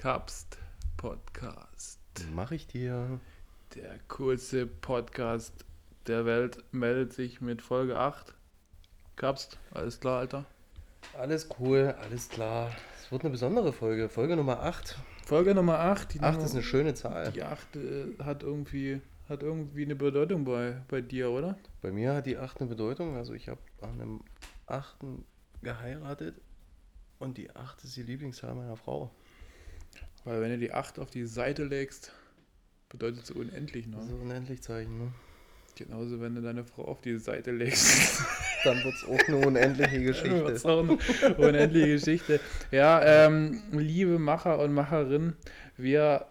Kapst Podcast. Mach ich dir. Der coolste Podcast der Welt meldet sich mit Folge 8. Kapst, alles klar, Alter? Alles cool, alles klar. Es wird eine besondere Folge. Folge Nummer 8. Folge Nummer 8. Die 8 Nummer, ist eine schöne Zahl. Die 8 äh, hat irgendwie hat irgendwie eine Bedeutung bei, bei dir, oder? Bei mir hat die 8 eine Bedeutung. Also ich habe an einem 8. geheiratet und die 8 ist die Lieblingszahl meiner Frau. Weil wenn du die 8 auf die Seite legst, bedeutet es unendlich, ne? So unendlich Zeichen, ne? Genauso, wenn du deine Frau auf die Seite legst. Dann wird es auch eine unendliche Geschichte. wird's auch eine unendliche Geschichte. Ja, ähm, liebe Macher und Macherinnen, wir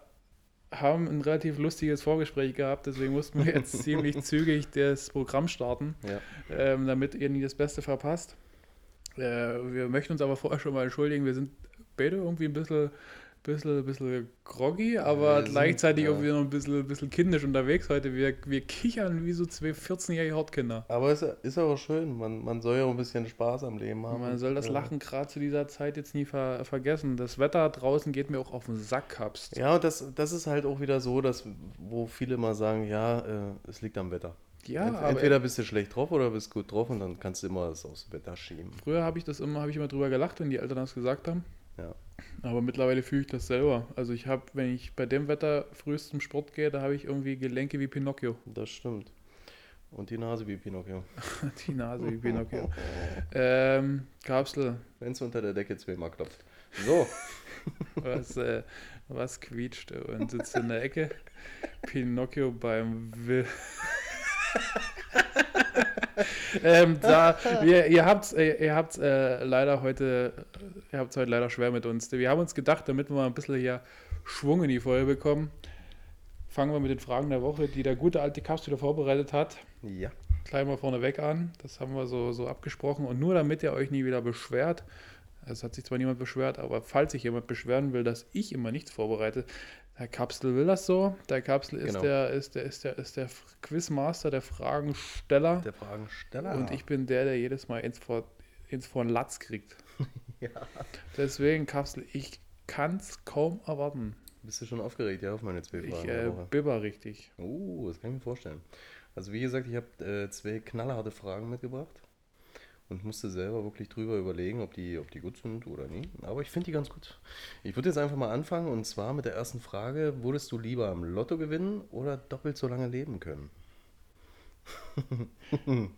haben ein relativ lustiges Vorgespräch gehabt, deswegen mussten wir jetzt ziemlich zügig das Programm starten, ja. ähm, damit ihr nie das Beste verpasst. Äh, wir möchten uns aber vorher schon mal entschuldigen, wir sind beide irgendwie ein bisschen bisschen, bisschen groggy, aber gleichzeitig ja. irgendwie noch ein bisschen, bisschen kindisch unterwegs heute. Wir, wir kichern wie so zwei 14-jährige Hortkinder. Aber es ist aber schön, man, man soll ja auch ein bisschen Spaß am Leben haben. Man soll das Lachen gerade zu dieser Zeit jetzt nie ver vergessen. Das Wetter draußen geht mir auch auf den Sack, habst. Ja, und das, das ist halt auch wieder so, dass, wo viele mal sagen, ja, äh, es liegt am Wetter. Ja, Ent, entweder bist du schlecht drauf oder bist gut drauf und dann kannst du immer das aufs Wetter schieben. Früher habe ich das immer, habe ich immer drüber gelacht, wenn die Eltern das gesagt haben. Ja. Aber mittlerweile fühle ich das selber. Also ich habe, wenn ich bei dem Wetter frühest zum Sport gehe, da habe ich irgendwie Gelenke wie Pinocchio. Das stimmt. Und die Nase wie Pinocchio. die Nase wie Pinocchio. ähm, Kapsel. Wenn es unter der Decke zweimal klopft. So. was, äh, was quietscht und sitzt in der Ecke? Pinocchio beim Will. ähm, da, wir, ihr habt äh, ihr habt's, äh, leider heute, ihr habt es heute leider schwer mit uns. Wir haben uns gedacht, damit wir mal ein bisschen hier Schwung in die Folge bekommen, fangen wir mit den Fragen der Woche, die der gute alte Kaps wieder vorbereitet hat. Ja. Gleich mal vorneweg an. Das haben wir so, so abgesprochen. Und nur damit ihr euch nie wieder beschwert, es hat sich zwar niemand beschwert, aber falls sich jemand beschweren will, dass ich immer nichts vorbereite, der Kapsel will das so. Der Kapsel ist, genau. der, ist, der, ist, der, ist der Quizmaster, der Fragensteller. Der Fragensteller. Und ich bin der, der jedes Mal ins vor, ins vor Latz kriegt. ja. Deswegen, Kapsel, ich kann es kaum erwarten. Bist du schon aufgeregt, ja, auf meine zwei Fragen? Ich äh, bibber richtig. Oh, das kann ich mir vorstellen. Also wie gesagt, ich habe äh, zwei knallharte Fragen mitgebracht und musste selber wirklich drüber überlegen, ob die, ob die gut sind oder nicht. Aber ich finde die ganz gut. Ich würde jetzt einfach mal anfangen und zwar mit der ersten Frage: Würdest du lieber am Lotto gewinnen oder doppelt so lange leben können?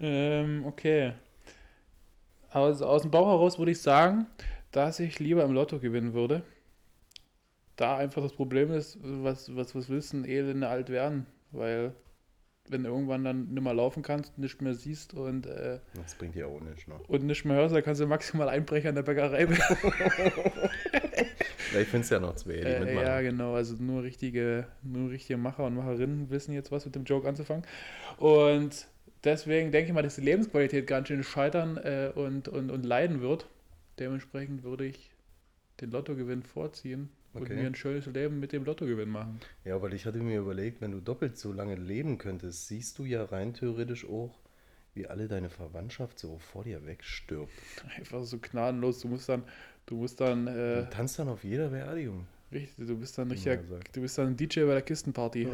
ähm, okay. Also aus dem Bauch heraus würde ich sagen, dass ich lieber im Lotto gewinnen würde. Da einfach das Problem ist, was, was, was willst du denn elende alt werden? Weil wenn du irgendwann dann nicht mehr laufen kannst, nicht mehr siehst und äh, das bringt dir auch nichts, ne? Und nicht mehr hörst, dann kannst du maximal Einbrecher in der Bäckerei ja, ich finde es ja noch zwei, die äh, mitmachen. Ja, genau, also nur richtige, nur richtige Macher und Macherinnen wissen jetzt was mit dem Joke anzufangen. Und deswegen denke ich mal, dass die Lebensqualität ganz schön scheitern äh, und, und, und leiden wird. Dementsprechend würde ich den Lottogewinn vorziehen okay. und mir ein schönes Leben mit dem Lottogewinn machen. Ja, weil ich hatte mir überlegt, wenn du doppelt so lange leben könntest, siehst du ja rein theoretisch auch, wie alle deine Verwandtschaft so vor dir wegstirbt. Einfach so gnadenlos. Du musst dann, du musst dann. Äh, du tanzt dann auf jeder Beerdigung. Richtig, du bist dann richtiger, du bist dann DJ bei der Kistenparty.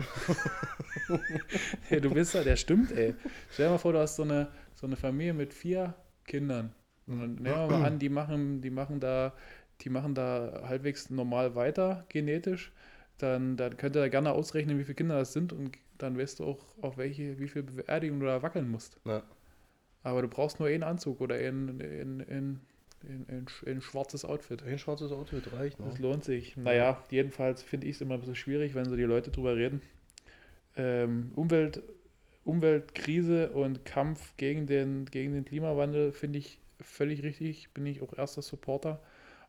hey, du bist da, der stimmt, ey. Stell dir mal vor, du hast so eine, so eine Familie mit vier Kindern. Und nehmen wir mal an, die machen, die machen da die machen da halbwegs normal weiter, genetisch, dann, dann könnt ihr gerne ausrechnen, wie viele Kinder das sind und dann weißt du auch, auf welche, wie viel Beerdigung du da wackeln musst. Ja. Aber du brauchst nur einen Anzug oder ein, ein, ein, ein, ein schwarzes Outfit. Ein schwarzes Outfit reicht, ne? Das lohnt sich. Naja, jedenfalls finde ich es immer ein bisschen schwierig, wenn so die Leute drüber reden. Ähm, Umwelt, Umweltkrise und Kampf gegen den, gegen den Klimawandel finde ich völlig richtig. Bin ich auch erster Supporter.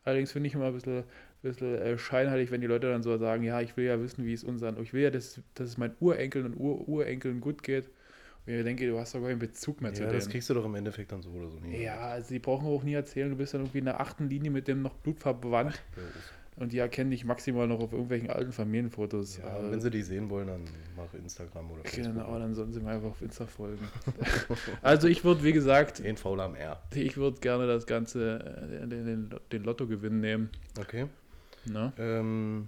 Allerdings finde ich immer ein bisschen, bisschen äh, scheinheilig, wenn die Leute dann so sagen, ja, ich will ja wissen, wie es unseren, ich will ja, dass, dass es meinen Urenkeln und Ur Urenkeln gut geht. Und ich denke, du hast doch gar keinen Bezug mehr ja, zu denen. das kriegst du doch im Endeffekt dann so oder so nie. Ja, also die brauchen auch nie erzählen, du bist dann irgendwie in der achten Linie mit dem noch blutverwandt. Ja, und die erkennen dich maximal noch auf irgendwelchen alten Familienfotos. Ja, also, wenn sie die sehen wollen, dann mach Instagram oder Facebook. Genau, dann sollen sie mir einfach auf Insta folgen. also ich würde, wie gesagt... Den Faul am R. Ich würde gerne das Ganze, äh, den, den, Lottogewinn nehmen. Okay. Ne? Ähm,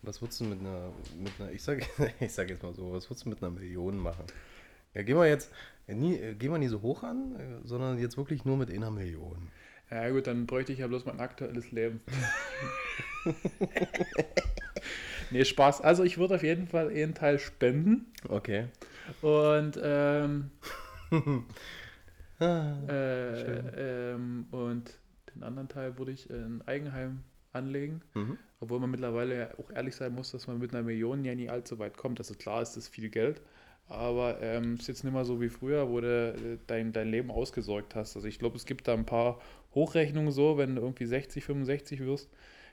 was würdest du mit einer, mit einer ich, sag, ich sag jetzt mal so, was würdest du mit einer Million machen? Ja, gehen wir jetzt, ja, nie, äh, gehen wir nie so hoch an, äh, sondern jetzt wirklich nur mit einer Million. Ja gut, dann bräuchte ich ja bloß mein aktuelles Leben. nee, Spaß. Also ich würde auf jeden Fall einen Teil spenden. Okay. Und ähm, Ah, äh, ähm, und den anderen Teil würde ich in ein Eigenheim anlegen. mhm. Obwohl man mittlerweile auch ehrlich sein muss, dass man mit einer Million ja nie allzu weit kommt. Also klar ist das viel Geld. Aber ähm, ist jetzt nicht mehr so wie früher, wo du äh, dein, dein Leben ausgesorgt hast. Also ich glaube, es gibt da ein paar Hochrechnungen so, wenn du irgendwie 60, 65 wirst,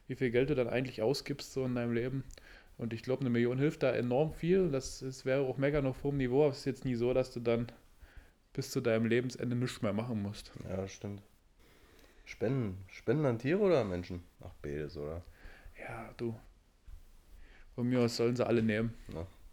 wie viel Geld du dann eigentlich ausgibst so in deinem Leben. Und ich glaube, eine Million hilft da enorm viel. Das, das wäre auch mega noch vom Niveau, aber es ist jetzt nie so, dass du dann bis zu deinem Lebensende nichts mehr machen musst. Ja, das stimmt. Spenden. Spenden an Tiere oder an Menschen? Ach, beides, oder? Ja, du. Von mir aus sollen sie alle nehmen.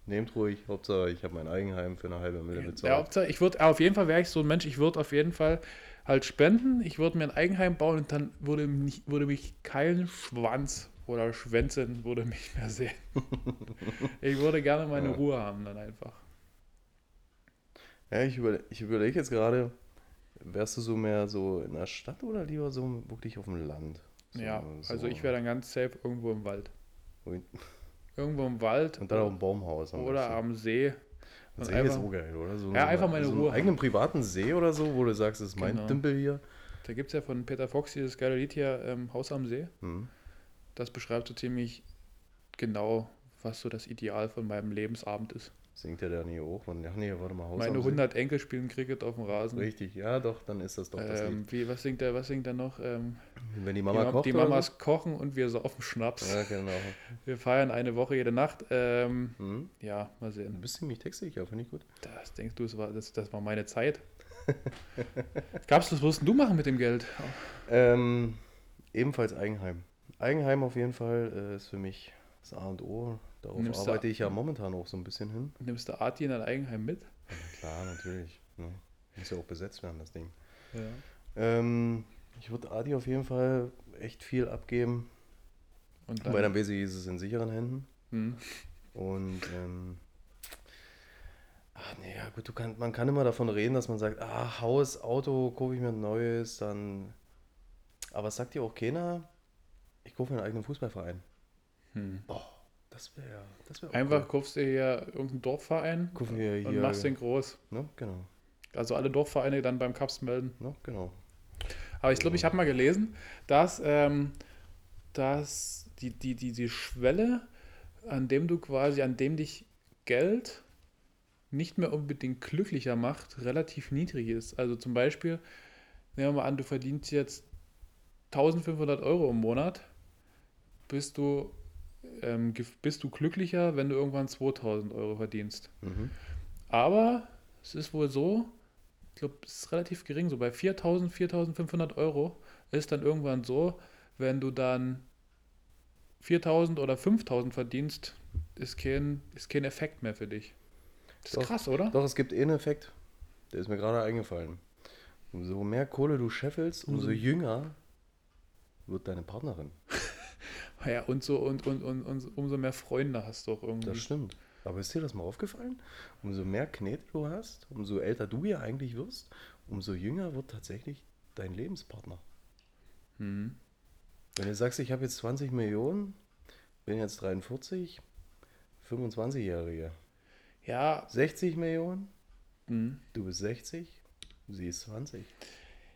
Nehmt ruhig, Hauptsache ich habe mein Eigenheim für eine halbe Mille Ja, bezahlt. Hauptsache, ich würde, auf jeden Fall wäre ich so ein Mensch, ich würde auf jeden Fall halt spenden, ich würde mir ein Eigenheim bauen und dann würde mich, würde mich kein Schwanz oder Schwänzen würde mich mehr sehen. ich würde gerne meine Ja. Ruhe haben dann einfach. Ja, ich, überle ich überlege jetzt gerade, wärst du so mehr so in der Stadt oder lieber so wirklich auf dem Land? So, ja, so- also ich wäre dann ganz safe irgendwo im Wald. Und Irgendwo im Wald dann auf dem Baumhaus. oder am See. Ein und See ist einfach- auch geil, oder? So Ja, einfach meine so einen Ruhe eigenen privaten See oder so, wo du sagst, das ist mein Genau. Dümpel hier. Da gibt es ja von Peter Fox dieses geile Lied hier, ähm, Haus am See. Hm. Das beschreibt so ziemlich genau, was so das Ideal von meinem Lebensabend ist. Singt der da nie hoch? Und, ach nee, warte mal, Haus Meine am See. 100 Enkel spielen Cricket auf dem Rasen. Richtig, ja doch, dann ist das doch das Ähm, wie, was singt er, was singt er noch? Ähm, Lied. Wenn die die, Mama Ma- kocht die Mamas kochen und wir saufen Schnaps. So? Ja, genau. Wir feiern eine Woche jede Nacht. Ähm, Hm. ja, mal Du sehen. bist ziemlich textsicher, finde ich gut. Das denkst du, das war, das, das war meine Zeit. Gab's das, was würdest du machen mit dem Geld? Ähm, ebenfalls Eigenheim. Eigenheim auf jeden Fall äh, ist für mich das A und O. Darauf Nimmst arbeite ich ja momentan auch so ein bisschen hin. Nimmst du Arti in dein Eigenheim mit? Klar, natürlich. Ne? Muss ja auch besetzt werden, das Ding. Ja. Ähm, ich würde Adi auf jeden Fall echt viel abgeben, Und dann, dann Basic ist es in sicheren Händen. hm, Und ähm, ach nee, ja gut, kann, man kann immer davon reden, dass man sagt, ah, Haus, Auto, kaufe ich mir ein neues, dann. Aber es sagt dir auch keiner, ich kaufe mir einen eigenen Fußballverein. hm. Das wäre ja, das wäre Einfach kaufst du hier irgendeinen Dorfverein Kaufen wir hier. und machst den groß. Ne, genau, Also alle Dorfvereine dann beim Cups melden. ne, genau. Aber ich glaube, ich habe mal gelesen, dass, ähm, dass die, die, die, die Schwelle, an dem du quasi, an dem dich Geld nicht mehr unbedingt glücklicher macht, relativ niedrig ist. Also zum Beispiel, nehmen wir mal an, du verdienst jetzt 1500 Euro im Monat, bist du, ähm, bist du glücklicher, wenn du irgendwann 2000 Euro verdienst. Mhm. Aber es ist wohl so, ich glaube, es ist relativ gering, so bei 4000, 4500 Euro ist dann irgendwann so, wenn du dann 4000 oder 5000 verdienst, ist kein, ist kein Effekt mehr für dich. Das ist Doch. krass, oder? Doch, es gibt eh einen Effekt, der ist mir gerade eingefallen. Umso mehr Kohle du scheffelst, umso Mhm. jünger wird deine Partnerin. Ja, und so und, und, und, und umso mehr Freunde hast du auch irgendwie. Das stimmt. Aber ist dir das mal aufgefallen? Umso mehr Knete du hast, umso älter du ja eigentlich wirst, umso jünger wird tatsächlich dein Lebenspartner. Hm. Wenn du sagst, ich habe jetzt 20 Millionen, bin jetzt 43, 25-Jährige. Ja, 60 Millionen, hm. du bist 60, sie ist 20.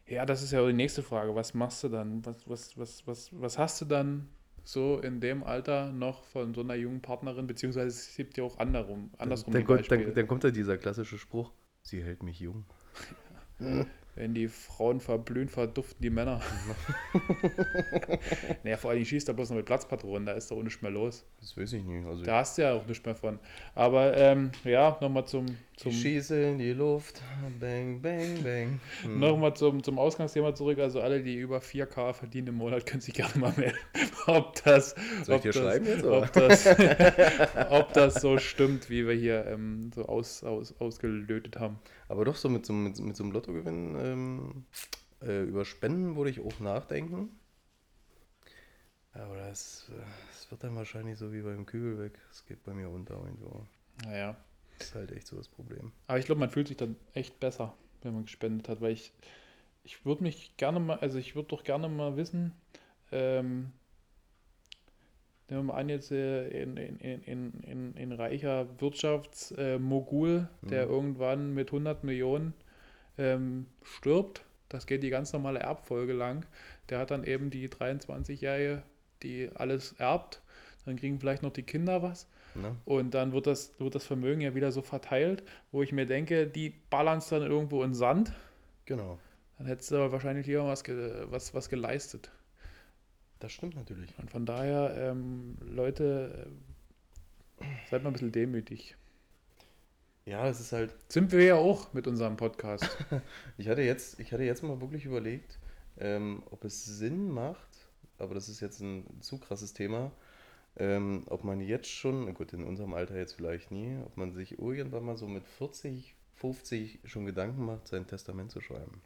ja, das ist ja die nächste Frage. Was machst du dann? Was, was, was, was, was hast du dann so in dem Alter noch von so einer jungen Partnerin? Beziehungsweise es gibt ja auch andersrum, andersrum dann, Beispiele. dann, dann kommt da dieser klassische Spruch, sie hält mich jung. Wenn die Frauen verblühen, verduften die Männer. naja, vor allem schießt da bloß noch mit Platzpatronen, da ist da auch nichts mehr los. Das weiß ich nicht. Also Da hast du ja auch nichts mehr von. Aber ähm, ja, nochmal zum, zum, schieße in die Luft, bang, bang, bang. Hm. noch mal zum, zum Ausgangsthema zurück. Also alle, die über 4K verdienen im Monat, können sich gerne mal melden. ob das, Soll ich ob dir das, schreiben jetzt? Ob das, ob das so stimmt, wie wir hier ähm, so aus, aus, ausgelötet haben. Aber doch so mit so, mit, mit so einem Lottogewinn ähm, äh, über Spenden würde ich auch nachdenken. Aber da es, äh, es wird dann wahrscheinlich so wie beim Kübel weg. Es geht bei mir unter irgendwo. Naja. Das ist halt echt so das Problem. Aber ich glaube, man fühlt sich dann echt besser, wenn man gespendet hat, weil ich, ich würde mich gerne mal, also ich würde doch gerne mal wissen, ähm, nehmen wir mal an, jetzt äh, in, in, in, in, in reicher Wirtschaftsmogul, äh, der Mhm. irgendwann mit 100 Millionen ähm, stirbt, das geht die ganz normale Erbfolge lang, der hat dann eben die 23-Jährige, die alles erbt, dann kriegen vielleicht noch die Kinder was Ne? und dann wird das, wird das Vermögen ja wieder so verteilt, wo ich mir denke, die ballern es dann irgendwo in Sand. Genau. Dann hättest du aber wahrscheinlich lieber was, ge was, was geleistet. Das stimmt natürlich. Und von daher, ähm, Leute, äh, seid mal ein bisschen demütig. Ja, es ist halt. Sind wir ja auch mit unserem Podcast. Ich hatte jetzt, ich hatte jetzt mal wirklich überlegt, ähm, ob es Sinn macht, aber das ist jetzt ein zu krasses Thema, ähm, ob man jetzt schon, gut, in unserem Alter jetzt vielleicht nie, ob man sich irgendwann mal so mit 40, 50 schon Gedanken macht, sein Testament zu schreiben.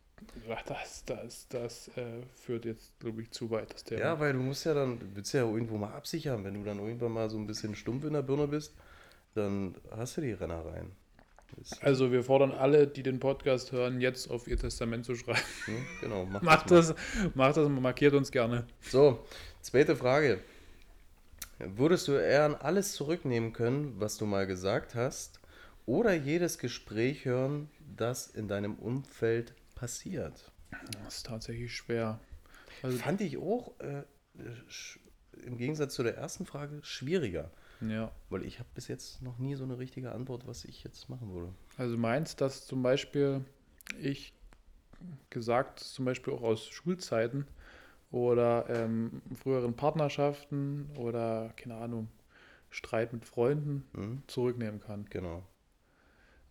Das das, das äh, führt jetzt, glaube ich, zu weit, das Thema. Ja, weil du musst ja dann, du willst ja irgendwo mal absichern, wenn du dann irgendwann mal so ein bisschen stumpf in der Birne bist, dann hast du die Rennereien. Das, Also wir fordern alle, die den Podcast hören, jetzt auf ihr Testament zu schreiben. ne, genau, mach Macht mal. das, macht das, markiert uns gerne. So, zweite Frage. Würdest du eher an alles zurücknehmen können, was du mal gesagt hast, oder jedes Gespräch hören, das in deinem Umfeld passiert? Das ist tatsächlich schwer. Also, Fand ich auch äh, im Gegensatz zu der ersten Frage schwieriger, ja. weil ich habe bis jetzt noch nie so eine richtige Antwort, was ich jetzt machen würde. Also meinst, dass zum Beispiel ich gesagt, zum Beispiel auch aus Schulzeiten oder ähm, früheren Partnerschaften oder, keine Ahnung, Streit mit Freunden Hm? zurücknehmen kann. Genau.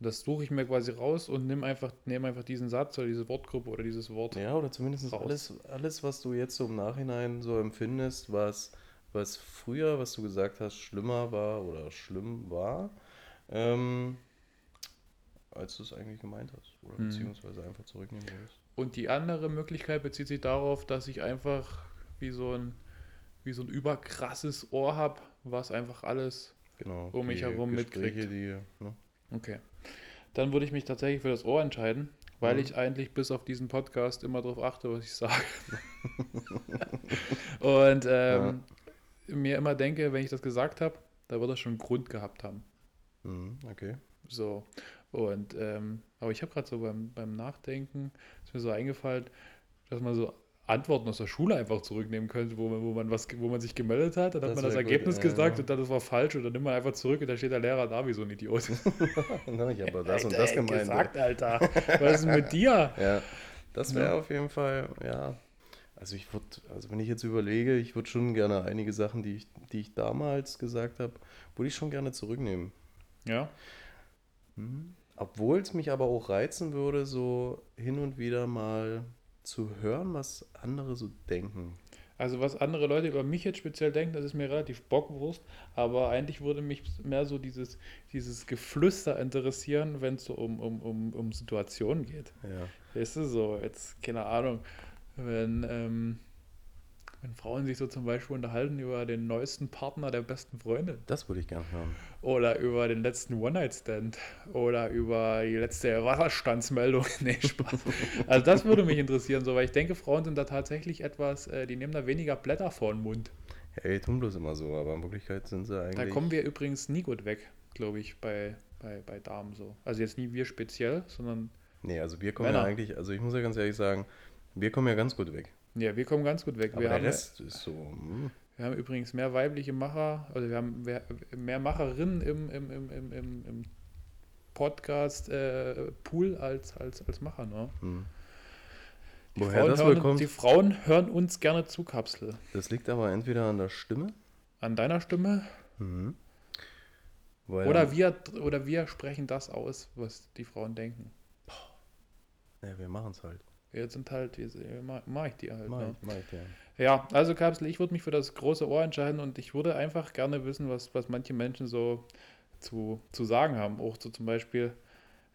Das suche ich mir quasi raus und nimm einfach, nehme einfach diesen Satz oder diese Wortgruppe oder dieses Wort. Ja, oder zumindest Raus. alles, alles, was du jetzt so im Nachhinein so empfindest, was, was früher, was du gesagt hast, schlimmer war oder schlimm war, ähm, als du es eigentlich gemeint hast. Oder Mhm. beziehungsweise einfach zurücknehmen wolltest. Und die andere Möglichkeit bezieht sich darauf, dass ich einfach wie so ein, wie so ein überkrasses Ohr habe, was einfach alles Genau. Um mich herum Gespräche, mitkriegt. Die, ne? Okay. Dann würde ich mich tatsächlich für das Ohr entscheiden, weil Mhm. ich eigentlich bis auf diesen Podcast immer darauf achte, was ich sage. Und ähm, mir immer denke, wenn ich das gesagt habe, da wird das schon einen Grund gehabt haben. Mhm, okay. So. Und ähm, aber ich habe gerade so beim, beim Nachdenken, ist mir so eingefallen, dass man so Antworten aus der Schule einfach zurücknehmen könnte, wo man, wo man was, wo man sich gemeldet hat, dann hat Das man das gut, Ergebnis ja, gesagt ja. und dann das war falsch und dann nimmt man einfach zurück und dann steht der Lehrer da wie so ein Idiot. Na, ich habe das und Alter, das ey, gemeint. gesagt, Alter. Was ist denn mit dir? Ja, das wäre Ja. auf jeden Fall, ja. Also ich würde, also wenn ich jetzt überlege, ich würde schon gerne einige Sachen, die ich, die ich damals gesagt habe, würde ich schon gerne zurücknehmen. Ja. Obwohl es mich aber auch reizen würde, so hin und wieder mal zu hören, was andere so denken. Also was andere Leute über mich jetzt speziell denken, das ist mir relativ bockwurst, aber eigentlich würde mich mehr so dieses, dieses Geflüster interessieren, wenn es so um, um, um, um Situationen geht. Ja. Weißt du, so jetzt, keine Ahnung, wenn, ähm, wenn Frauen sich so zum Beispiel unterhalten über den neuesten Partner der besten Freundin Das würde ich gerne hören. oder über den letzten One-Night-Stand oder über die letzte Wasserstandsmeldung. nee, Spaß. Also das würde mich interessieren, so, weil ich denke, Frauen sind da tatsächlich etwas, äh, die nehmen da weniger Blätter vor den Mund. Hey, tun bloß immer so, aber in Wirklichkeit sind sie eigentlich. Da kommen wir übrigens nie gut weg, glaube ich, bei, bei, bei Damen so. Also jetzt nie wir speziell, sondern Nee, also wir kommen Männer. ja eigentlich, also ich muss ja ganz ehrlich sagen, wir kommen ja ganz gut weg. Ja, wir kommen ganz gut weg. Aber wir der haben, Rest ist so. hm. Wir haben übrigens mehr weibliche Macher, also wir haben mehr, mehr Macherinnen im, im, im, im, im, im Podcast-Pool als, als, als Macher. Ne? Hm. Die, Woher Frauen das wohl hören, kommt, die Frauen hören uns gerne zu, Kapsel. das liegt aber entweder an der Stimme An deiner Stimme mhm. oder, wir, oder wir sprechen das aus, was die Frauen denken. Ja, wir machen es halt. Wir sind halt, wir, mache ich die halt. Mach Ne? mach ich, ja. Ja, also Kapsel, ich würde mich für das große Ohr entscheiden und ich würde einfach gerne wissen, was, was manche Menschen so zu, zu sagen haben. Auch so zum Beispiel,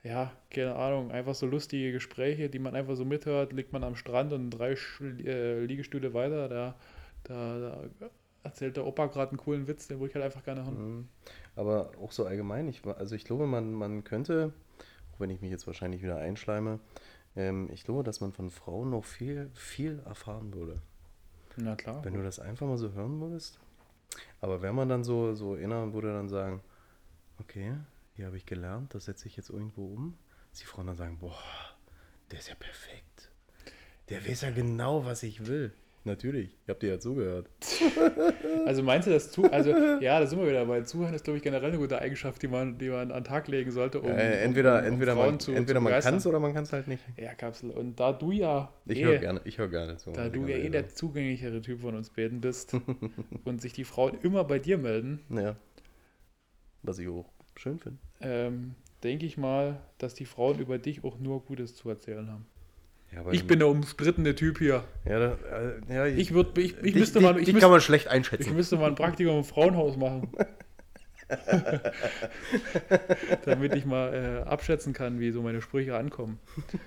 ja, keine Ahnung, einfach so lustige Gespräche, die man einfach so mithört, liegt man am Strand und drei Sch äh, Liegestühle weiter, da, da, da erzählt der Opa gerade einen coolen Witz, den würde ich halt einfach gerne hören. Mhm. Aber auch so allgemein, ich, also ich glaube, man, man könnte, auch wenn ich mich jetzt wahrscheinlich wieder einschleime, ähm, ich glaube, dass man von Frauen noch viel, viel erfahren würde. Na klar. Wenn du das einfach mal so hören würdest. Aber wenn man dann so, so erinnern würde, dann sagen, okay, hier habe ich gelernt, das setze ich jetzt irgendwo um. Dass die Frauen dann sagen, boah, der ist ja perfekt. Der weiß ja genau, was ich will. Natürlich, ich habe dir ja zugehört. Also meinst du das zu? Also ja, da sind wir wieder, weil Zuhören ist, glaube ich, generell eine gute Eigenschaft, die man, die man an den Tag legen sollte, um, äh, entweder um, um entweder Frauen man, zu, entweder zu man kann es oder man kann es halt nicht. Ja, Kapsel. Und da du ja Ich eh, höre gerne, ich höre gerne zu. da du ja eh der zugänglichere Typ von uns beiden bist und sich die Frauen immer bei dir melden. Ja. Was ich auch schön finde. ähm, denke ich mal, dass die Frauen über dich auch nur Gutes zu erzählen haben. Ja, Ich bin der umstrittene Typ hier. Ja, da, äh, ja, Ich würde, ich, ich dich- müsste mal, ich dich müsste, kann man schlecht ich einschätzen. müsste mal ein Praktikum im Frauenhaus machen. Damit ich mal äh, abschätzen kann, wie so meine Sprüche ankommen.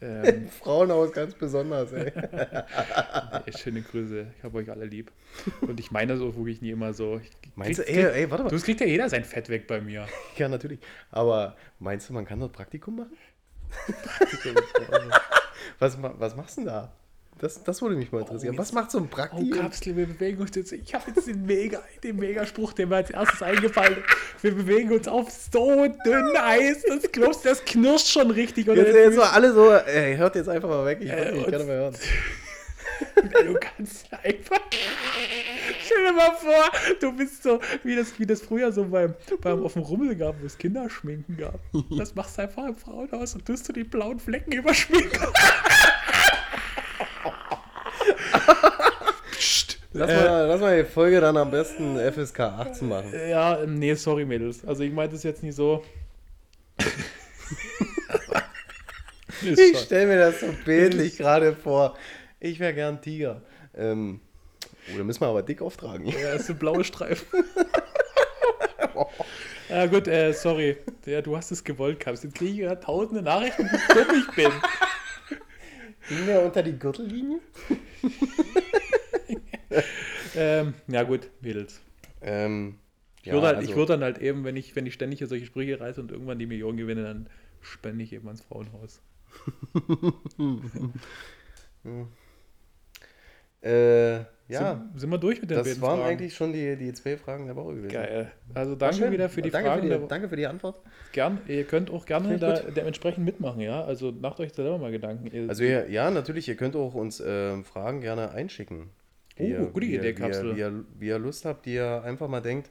Ähm, Frauenhaus ganz besonders, ey. echt schöne Grüße. Ich habe euch alle lieb. Und ich meine das auch wirklich nie immer so. Ich, Meinst du, krieg- ey, ey, warte mal. Du, kriegt ja jeder sein Fett weg bei mir. Ja, natürlich. Aber meinst du, man kann dort Praktikum machen? Was, was machst du denn da? Das, das würde mich mal interessieren. Oh, was macht so ein Oh, Praktikum? Kapsel, wir bewegen uns jetzt. Ich habe jetzt den Mega, den Megaspruch, der mir als erstes eingefallen ist. Wir bewegen uns auf so dünn Eis. Das du, das knirscht schon richtig. Jetzt, jetzt mal alle so, ey, hört jetzt einfach mal weg. Ich, Äh, ich kann nicht mehr hören. Du kannst einfach. Stell dir mal vor, du bist so, wie das, wie das früher so beim, beim auf dem Rummel gab, wo es Kinderschminken gab. Das machst du einfach im Frauenhaus und tust du die blauen Flecken überschminken. Psst. Lass, Äh, mal, lass mal die Folge dann am besten FSK 18 machen. Ja, nee, sorry, Mädels. Also ich meinte es jetzt nicht so. Ich stelle mir das so bildlich gerade vor. Ich wäre gern Tiger. Ähm, oh, da müssen wir aber dick auftragen. Ja, ist so blaue Streifen. ja gut, äh, sorry. Ja, du hast es gewollt, Kaps. Jetzt kriege ich gerade tausende Nachrichten, wie dumm ich bin. Ging der unter die Gürtellinie? Ähm, ja gut, Mädels. Ähm, Ich ja, würde halt, also- würd dann halt eben, wenn ich, wenn ich ständig hier solche Sprüche reiße und irgendwann die Million gewinne, dann spende ich eben ans Frauenhaus. Äh, ja, Sind, sind wir durch mit den das waren eigentlich schon die, die zwei Fragen der Woche gewesen. Geil. Also danke wieder für die danke Fragen. Für die, danke für die Antwort. Gern, ihr könnt auch gerne da dementsprechend mitmachen, ja. Also macht euch da selber mal Gedanken. Ihr- Also ja, ja, natürlich, ihr könnt auch uns ähm, Fragen gerne einschicken. Oh, ihr- gute ihr- Idee, ihr- Kapsel. Wie ihr, wie ihr Lust habt, die ihr einfach mal denkt,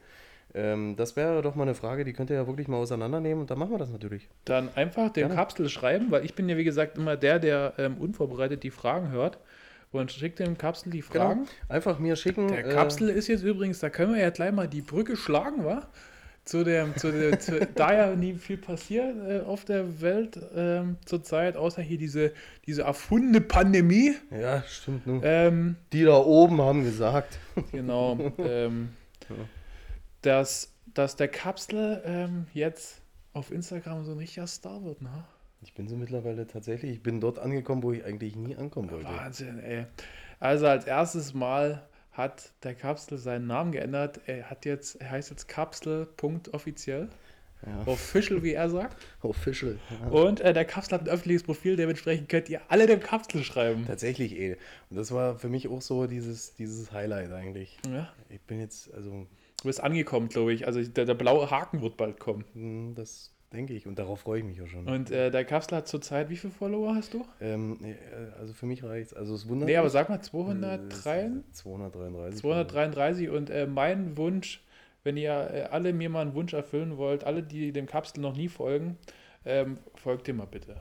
ähm, das wäre doch mal eine Frage, die könnt ihr ja wirklich mal auseinandernehmen und dann machen wir das natürlich. Dann einfach den Gerne. Kapsel schreiben, weil ich bin ja wie gesagt immer der, der ähm, unvorbereitet die Fragen hört und schickt dem Kapsel die Fragen. Genau. Einfach mir schicken. Der äh, Kapsel ist jetzt übrigens, da können wir ja gleich mal die Brücke schlagen, wa? Zu dem, zu dem, zu, da ja nie viel passiert äh, auf der Welt ähm, zurzeit, außer hier diese, diese erfundene Pandemie. Ja, stimmt. Nun. Ähm, Die da oben haben gesagt. Genau. ähm, dass, dass der Kapsel ähm, jetzt auf Instagram so ein richtiger Star wird, ne? Ich bin so mittlerweile tatsächlich, ich bin dort angekommen, wo ich eigentlich nie ankommen wollte. Wahnsinn, ey. Also als erstes Mal hat der Kapsel seinen Namen geändert. Er hat jetzt, er heißt jetzt Kapsel.offiziell. Ja. Official, wie er sagt. Official. Ja. Und äh, der Kapsel hat ein öffentliches Profil, dementsprechend könnt ihr alle dem Kapsel schreiben. Tatsächlich, eh. Und das war für mich auch so dieses, dieses Highlight eigentlich. Ja, Ich bin jetzt, also, du bist angekommen, glaube ich. Also der, der blaue Haken wird bald kommen. hm, das denke ich und darauf freue ich mich auch schon. Und äh, der Kapsel hat zurzeit, wie viele Follower hast du? Ähm, nee, äh, also für mich reicht es. Also es wundert Nee, aber sag mal Äh, 203, 233. 233 und äh, mein Wunsch, wenn ihr äh, alle mir mal einen Wunsch erfüllen wollt, alle, die dem Kapsel noch nie folgen, ähm, folgt dem mal bitte.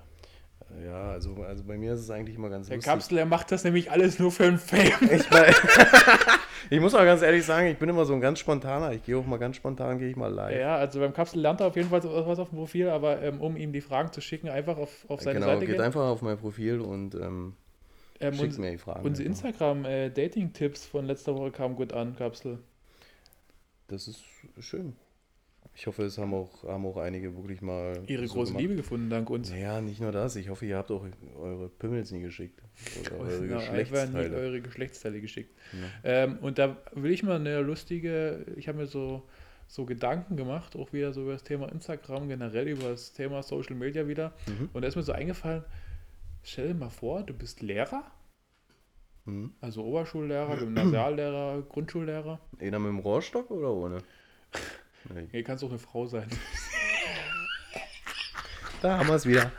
Ja, also, also bei mir ist es eigentlich immer ganz Der lustig. Kapsel, der macht das nämlich alles nur für einen Fame. Ich, mein, ich muss mal ganz ehrlich sagen, ich bin immer so ein ganz spontaner. Ich gehe auch mal ganz spontan, gehe ich mal live. Ja, also beim Kapsel lernt er auf jeden Fall was auf dem Profil, aber ähm, um ihm die Fragen zu schicken, einfach auf, auf seine genau, Seite geht gehen. einfach auf mein Profil und ähm, Ähm, schickt uns- mir die Fragen. Unsere einfach. Instagram-Dating-Tipps von letzter Woche kamen gut an, Kapsel. Das ist schön. Ich hoffe, es haben auch, haben auch einige wirklich mal. Ihre so große gemacht. Liebe gefunden, dank uns. Naja, nicht nur das. Ich hoffe, ihr habt auch eure Pimmels nie geschickt. Oder eure Ja, einfach nie Geschlechtsteile. eure Geschlechtsteile geschickt. Ja. Ähm, und da will ich mal eine lustige, ich habe mir so, so Gedanken gemacht, auch wieder so über das Thema Instagram, generell über das Thema Social Media wieder. Mhm. Und da ist mir so eingefallen, stell dir mal vor, du bist Lehrer, Mhm. also Oberschullehrer, Gymnasiallehrer, Grundschullehrer. Einer mit dem Rohrstock oder ohne? Nee. Hier kannst auch eine Frau sein. Da haben wir es wieder.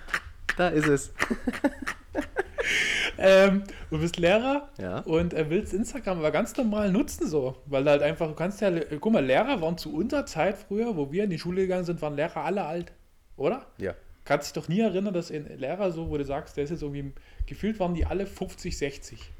Da ist es. ähm, du bist Lehrer Ja. und er willst Instagram aber ganz normal nutzen so, weil halt einfach, du kannst ja, guck mal, Lehrer waren zu unserer Zeit früher, wo wir in die Schule gegangen sind, waren Lehrer alle alt, oder? Ja. Kannst dich doch nie erinnern, dass ein Lehrer so, wo du sagst, der ist jetzt irgendwie, gefühlt waren die alle 50, 60.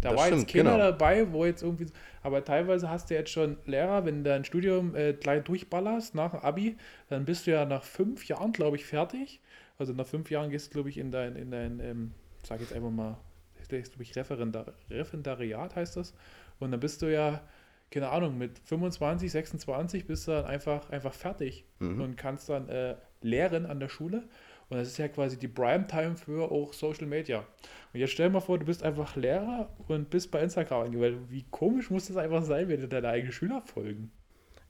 Da Das war stimmt, jetzt keiner genau. dabei, wo jetzt irgendwie, aber teilweise hast du jetzt schon Lehrer, wenn du dein Studium äh, gleich durchballerst nach dem Abi, dann bist du ja nach fünf Jahren, glaube ich, fertig. Also nach fünf Jahren gehst du, glaube ich, in dein, in dein, ähm, sag jetzt einfach mal, ist, glaube ich, Referendar Referendariat heißt das. Und dann bist du ja, keine Ahnung, mit 25, 26 bist du dann einfach, einfach fertig Mhm. und kannst dann äh, lehren an der Schule. Und das ist ja quasi die Primetime für auch Social Media. Und jetzt stell dir mal vor, du bist einfach Lehrer und bist bei Instagram angemeldet. Wie komisch muss das einfach sein, wenn dir deine eigenen Schüler folgen?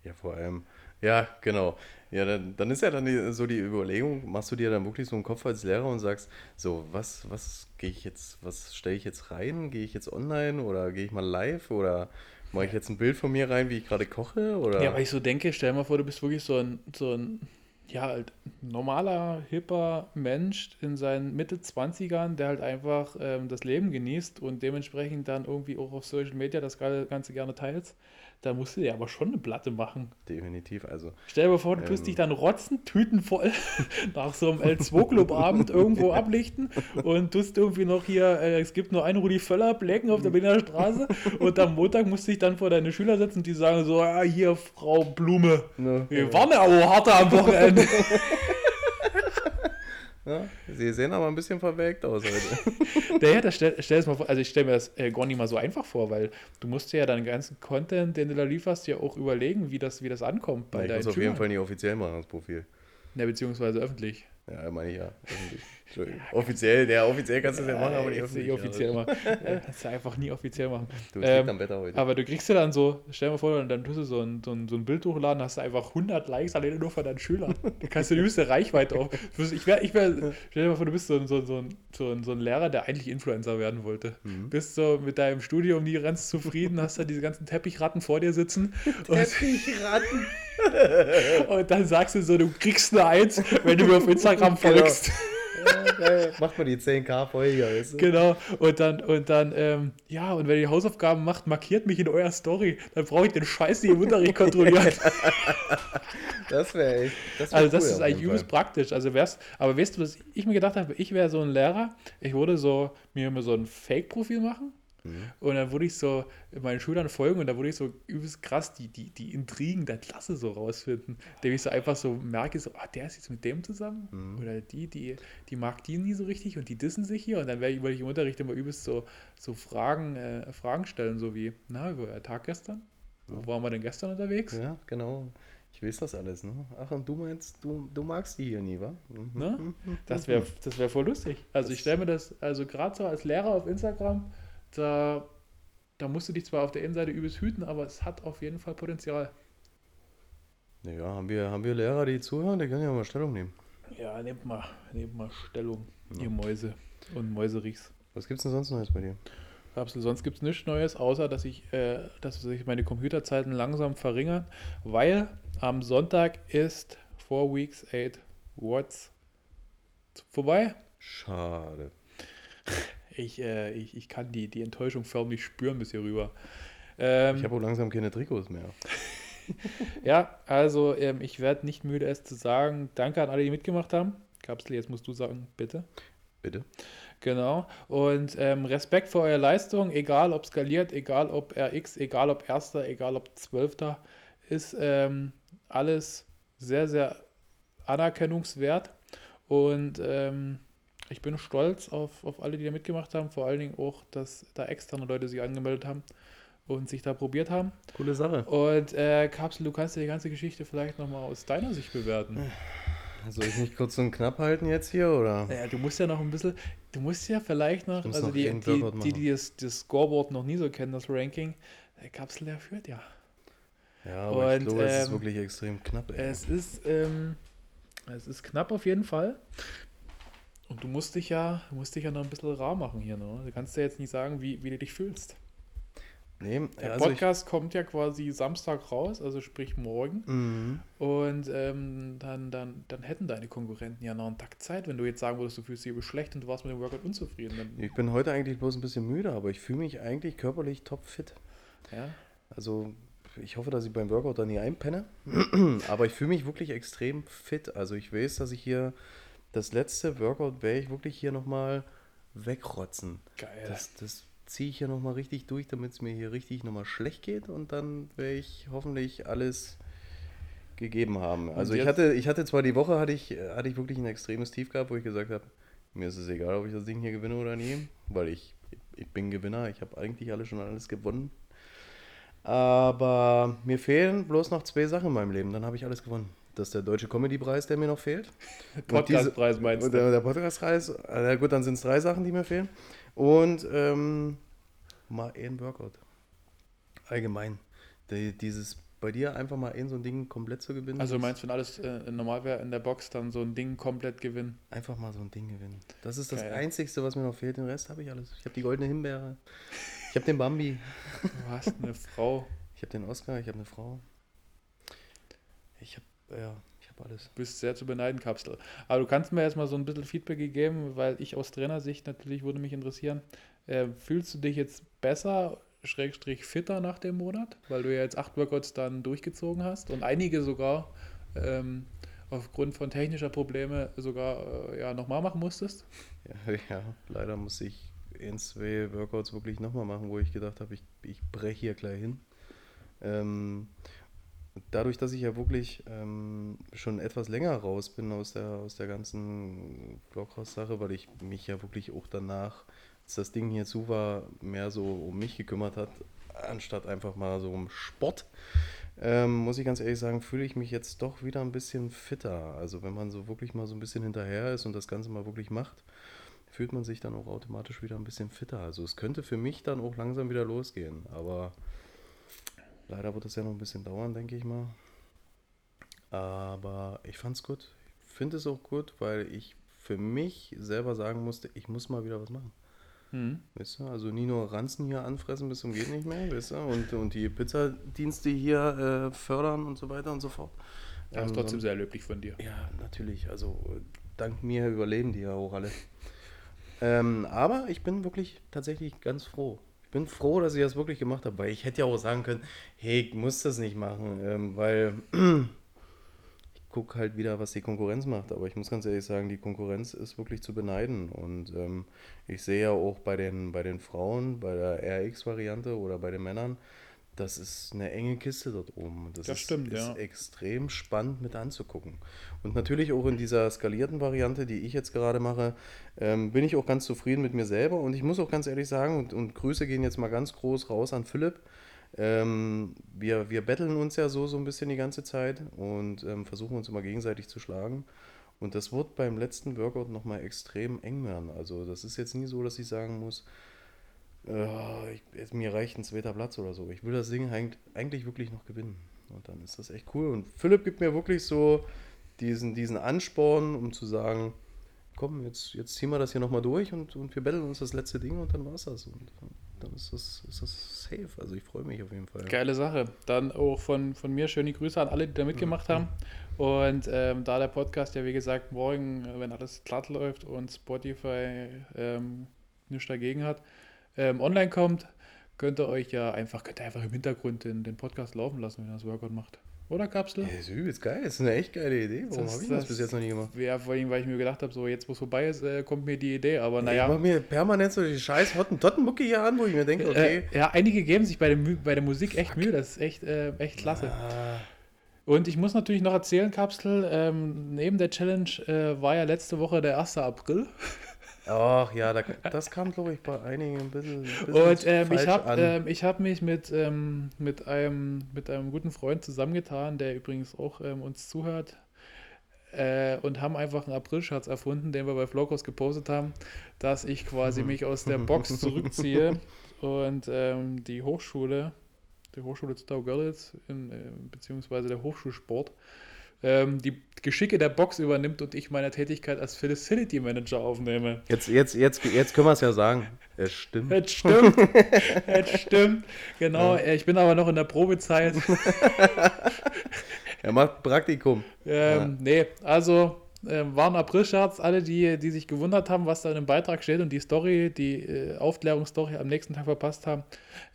Ja, vor allem. Ja, genau. Ja, dann, dann ist ja dann die, so die Überlegung, machst du dir dann wirklich so einen Kopf als Lehrer und sagst, so, was, was gehe ich jetzt, was stelle ich jetzt rein? Gehe ich jetzt online oder gehe ich mal live oder mache ich jetzt ein Bild von mir rein, wie ich gerade koche? Oder? Ja, weil ich so denke, stell dir mal vor, du bist wirklich so ein, so ein ja, halt normaler, hipper Mensch in seinen Mitte 20ern, der halt einfach ähm, das Leben genießt und dementsprechend dann irgendwie auch auf Social Media das Ganze gerne teilt. Da musst du dir aber schon eine Platte machen. Definitiv, also. Stell dir mal vor, du tust Ähm. dich dann rotzen, tütenvoll nach so einem L2-Club-Abend irgendwo ablichten und tust irgendwie noch hier, äh, es gibt nur einen Rudi Völler Blecken auf der Berliner Straße und am Montag musst du dich dann vor deine Schüler setzen und die sagen so, ah, hier Frau Blume, Ne, wir waren ja auch harter am Wochenende. ja, sie sehen aber ein bisschen verwelkt aus heute. naja, das stell, stell mal vor, also ich stelle mir das äh, gar nicht mal so einfach vor, weil du musst dir ja deinen ganzen Content, den du da lieferst, ja auch überlegen, wie das, wie das ankommt bei ich deinen muss auf jeden. Fall nicht offiziell machen, das Profil. Ja, beziehungsweise öffentlich. Ja, meine ich ja. öffentlich. Offiziell, ja, offiziell kannst du es ja machen, aber nicht Jetzt öffentlich. offiziell machen. Äh, Kannst du einfach nie offiziell machen. Du, Ähm, am Wetter heute. Aber du kriegst dir dann so, stell dir mal vor, dann tust du so ein, so ein, so ein Bild hochladen, hast du einfach 100 Likes alleine nur von deinen Schülern. Da kannst du die höchste Reichweite auf. Ich wär, ich wär, stell dir mal vor, du bist so ein, so, ein- so, ein, so, ein, Lehrer, der eigentlich Influencer werden wollte. Mhm. Bist so mit deinem Studium nie ganz zufrieden, hast da diese ganzen Teppichratten vor dir sitzen. Und, Teppichratten. und dann sagst du so, du kriegst eine Eins, wenn du mir auf Instagram Genau. Ja. Macht mal die 10k Folge, weißt du? Genau, und dann, und dann, ähm, ja, und wenn ihr Hausaufgaben macht, markiert mich in eurer Story. Dann brauche ich den Scheiß nicht im Unterricht kontrollieren. Das wäre echt. Das wär also, das cool ist auf eigentlich übelst praktisch. Also, wär's, aber weißt du, was ich mir gedacht habe? Ich wäre so ein Lehrer, ich würde so, mir immer so ein Fake-Profil machen. Mhm. Und dann würde ich so meinen Schülern folgen und da würde ich so übelst krass die, die, die Intrigen der Klasse so rausfinden. Indem ich so einfach so merke, so, ah, der ist jetzt mit dem zusammen. Mhm. Oder die, die, die mag die nie so richtig und die dissen sich hier. Und dann werde ich, würde ich im Unterricht immer übelst so, so Fragen, äh, Fragen stellen, so wie, na, wie war der Tag gestern? Wo waren wir denn gestern unterwegs? Ja, genau. Ich weiß das alles, ne? Ach, und du meinst, du, du magst die hier nie, wa? Mhm. Ne? Das wäre das wär voll lustig. Also ich stelle mir das, also gerade so als Lehrer auf Instagram, da, da musst du dich zwar auf der Innenseite übelst hüten, aber es hat auf jeden Fall Potenzial. Ja, haben wir, haben wir Lehrer, die zuhören? Die können ja mal Stellung nehmen. Ja, nehmt mal, nehmt mal Stellung, ihr Mäuse und Mäuserichs. Was gibt's denn sonst Neues bei dir? Absolut, sonst gibt es nichts Neues, außer dass ich, äh, dass sich meine Computerzeiten langsam verringern, weil am Sonntag ist 4 Weeks 8 Watts vorbei. Schade. Ich, äh, ich, ich kann die, die Enttäuschung förmlich spüren bis hier rüber. Ähm, Ich habe auch langsam keine Trikots mehr. ja, also ähm, ich werde nicht müde, es zu sagen. Danke an alle, die mitgemacht haben. Kapsel, jetzt musst du sagen, bitte. Bitte? Genau. Und ähm, Respekt für eure Leistung, egal ob skaliert, egal ob RX, egal ob Erster, egal ob Zwölfter, ist ähm, alles sehr, sehr anerkennungswert. Und ähm, ich bin stolz auf, auf alle, die da mitgemacht haben, vor allen Dingen auch, dass da externe Leute sich angemeldet haben. und sich da probiert haben. Coole Sache. Und äh, Kapsel, du kannst dir die ganze Geschichte vielleicht nochmal aus deiner Sicht bewerten. Soll ich mich kurz und knapp halten jetzt hier, oder? Naja, du musst ja noch ein bisschen, du musst ja vielleicht noch, also noch die, die, die, die das, das Scoreboard noch nie so kennen, das Ranking, der Kapsel, der führt ja. Ja, aber ich Und, glaube, es ist ähm, wirklich extrem knapp, ey. Es ist, ähm, es ist knapp auf jeden Fall. Und du musst dich ja, musst dich ja noch ein bisschen rar machen hier. Ne? Du kannst ja jetzt nicht sagen, wie, wie du dich fühlst. Nee, Der also ich, Podcast kommt ja quasi Samstag raus, also sprich morgen. Mhm. Und ähm, dann, dann, dann hätten deine Konkurrenten ja noch einen Tag Zeit, wenn du jetzt sagen würdest, du fühlst dich schlecht und du warst mit dem Workout unzufrieden. Dann, Ich bin heute eigentlich bloß ein bisschen müde, aber ich fühle mich eigentlich körperlich topfit. ja. Also ich hoffe, dass ich beim Workout da nie einpenne. Aber ich fühle mich wirklich extrem fit. Also ich weiß, dass ich hier das letzte Workout werde ich wirklich hier nochmal wegrotzen. Geil. Das, das ziehe ich hier nochmal richtig durch, damit es mir hier richtig nochmal schlecht geht und dann werde ich hoffentlich alles gegeben haben. Also ich hatte, ich hatte zwar die Woche, hatte ich, hatte ich wirklich ein extremes Tief gehabt, wo ich gesagt habe, mir ist es egal, ob ich das Ding hier gewinne oder nie, weil ich, ich bin Gewinner, ich habe eigentlich alles schon alles gewonnen. Aber mir fehlen bloß noch zwei Sachen in meinem Leben, dann habe ich alles gewonnen. Das ist der Deutsche Comedy-Preis, der mir noch fehlt. Podcastpreis meinst du? Der, der Podcastpreis, äh, gut, dann sind es drei Sachen, die mir fehlen. Und ähm, mal ein Workout. Allgemein. Die, dieses bei dir einfach mal ein so ein Ding komplett zu gewinnen. Also meinst du, wenn alles äh, normal wäre in der Box, dann so ein Ding komplett gewinnen? Einfach mal so ein Ding gewinnen. Das ist das Geil. Einzigste, was mir noch fehlt. Den Rest habe ich alles. Ich habe die goldene Himbeere. Ich habe den Bambi. Du hast eine Frau, Ich habe den Oscar. Ich habe eine Frau. Ich habe, ja, ich habe alles. bist sehr zu beneiden, Kapsel. Aber du kannst mir jetzt mal so ein bisschen Feedback gegeben, weil ich aus Trainersicht natürlich würde mich interessieren. Äh, fühlst du dich jetzt besser, Schrägstrich fitter nach dem Monat, weil du ja jetzt acht Workouts dann durchgezogen hast und einige sogar ähm, aufgrund von technischer Probleme sogar äh, ja, nochmal machen musstest? Ja, ja, leider muss ich ein, zwei Workouts wirklich nochmal machen, wo ich gedacht habe, ich, ich breche hier gleich hin. Ähm, dadurch, dass ich ja wirklich ähm, schon etwas länger raus bin aus der, aus der ganzen Blockhaus-Sache, weil ich mich ja wirklich auch danach, als das Ding hier zu war, mehr so um mich gekümmert hat, anstatt einfach mal so um Sport, ähm, muss ich ganz ehrlich sagen, fühle ich mich jetzt doch wieder ein bisschen fitter. Also wenn man so wirklich mal so ein bisschen hinterher ist und das Ganze mal wirklich macht, fühlt man sich dann auch automatisch wieder ein bisschen fitter. Also es könnte für mich dann auch langsam wieder losgehen, aber leider wird es ja noch ein bisschen dauern, denke ich mal. Aber ich fand es gut. Ich finde es auch gut, weil ich für mich selber sagen musste, ich muss mal wieder was machen. Hm. Weißt du, also nie nur Ranzen hier anfressen bis zum geht nicht mehr, weißt du, und, und die Pizzadienste hier äh, fördern und so weiter und so fort. Das ist Ähm, trotzdem sehr löblich von dir. ja, natürlich. Also äh, dank mir überleben die ja auch alle. Ähm, aber ich bin wirklich tatsächlich ganz froh. Ich bin froh, dass ich das wirklich gemacht habe, weil ich hätte ja auch sagen können, hey, ich muss das nicht machen, ähm, weil ich gucke halt wieder, was die Konkurrenz macht. Aber ich muss ganz ehrlich sagen, die Konkurrenz ist wirklich zu beneiden. Und ähm, ich sehe ja auch bei den, bei den Frauen, bei der RX-Variante oder bei den Männern, das ist eine enge Kiste dort oben. Das, Das ist, stimmt, ist ja. extrem spannend mit anzugucken. Und natürlich auch in dieser skalierten Variante, die ich jetzt gerade mache, ähm, bin ich auch ganz zufrieden mit mir selber. Und ich muss auch ganz ehrlich sagen, und, und Grüße gehen jetzt mal ganz groß raus an Philipp. Ähm, wir, wir betteln uns ja so, so ein bisschen die ganze Zeit und ähm, versuchen uns immer gegenseitig zu schlagen. Und das wird beim letzten Workout nochmal extrem eng werden. Also das ist jetzt nie so, dass ich sagen muss, äh, ich, mir reicht ein zweiter Platz oder so. Ich will das Ding eig- eigentlich wirklich noch gewinnen. Und dann ist das echt cool. Und Philipp gibt mir wirklich so diesen, diesen Ansporn, um zu sagen, komm, jetzt, jetzt ziehen wir das hier nochmal durch und, und wir betteln uns das letzte Ding und dann war es das. Und dann ist das, ist das safe. Also ich freue mich auf jeden Fall. Geile Sache. Dann auch von, von mir schöne Grüße an alle, die da mitgemacht haben. Und ähm, da der Podcast ja, wie gesagt, morgen, wenn alles glatt läuft und Spotify ähm, nichts dagegen hat, ähm, online kommt, könnt ihr euch ja einfach, könnt ihr einfach im Hintergrund den, den Podcast laufen lassen, wenn ihr das Workout macht. Oder Kapsel? Ja, ist übelst geil. Das ist eine echt geile Idee. Warum Das- habe ich das, das- bis jetzt noch nie gemacht? Ja, vor allem, weil ich mir gedacht habe, so jetzt, wo es vorbei ist, äh, kommt mir die Idee. Aber Ich naja. mache mir permanent so die scheiß Hottentottenmucke hier an, wo ich mir denke, okay. Äh, ja, einige geben sich bei der, Mu- bei der Musik echt Mühe. Das ist echt, äh, echt klasse. Ah, Und ich muss natürlich noch erzählen, Kapsel, ähm, neben der Challenge äh, war ja letzte Woche der 1. April. Ach ja, da, das kam, glaube ich, bei einigen ein bisschen, ein bisschen Und ähm, ich habe ähm, ich hab mich mit, ähm, mit, einem, mit einem guten Freund zusammengetan, der übrigens auch ähm, uns zuhört. Äh, und haben einfach einen April-Scherz erfunden, den wir bei Vlogos gepostet haben, dass ich quasi mich aus der Box zurückziehe und ähm, die Hochschule, die Hochschule Zittau-Görlitz, in, äh, beziehungsweise der Hochschulsport, ähm, die Geschicke der Box übernimmt und ich meine Tätigkeit als Facility Manager aufnehme. Jetzt, jetzt, jetzt, jetzt können wir es ja sagen. Es stimmt. Es stimmt. Es stimmt. Genau. äh, Ich bin aber noch in der Probezeit. Er macht Praktikum. Ähm, Nee, also ein April-Scherz. Alle, die, die sich gewundert haben, was da in dem Beitrag steht und die Story, die äh, Aufklärungsstory am nächsten Tag verpasst haben,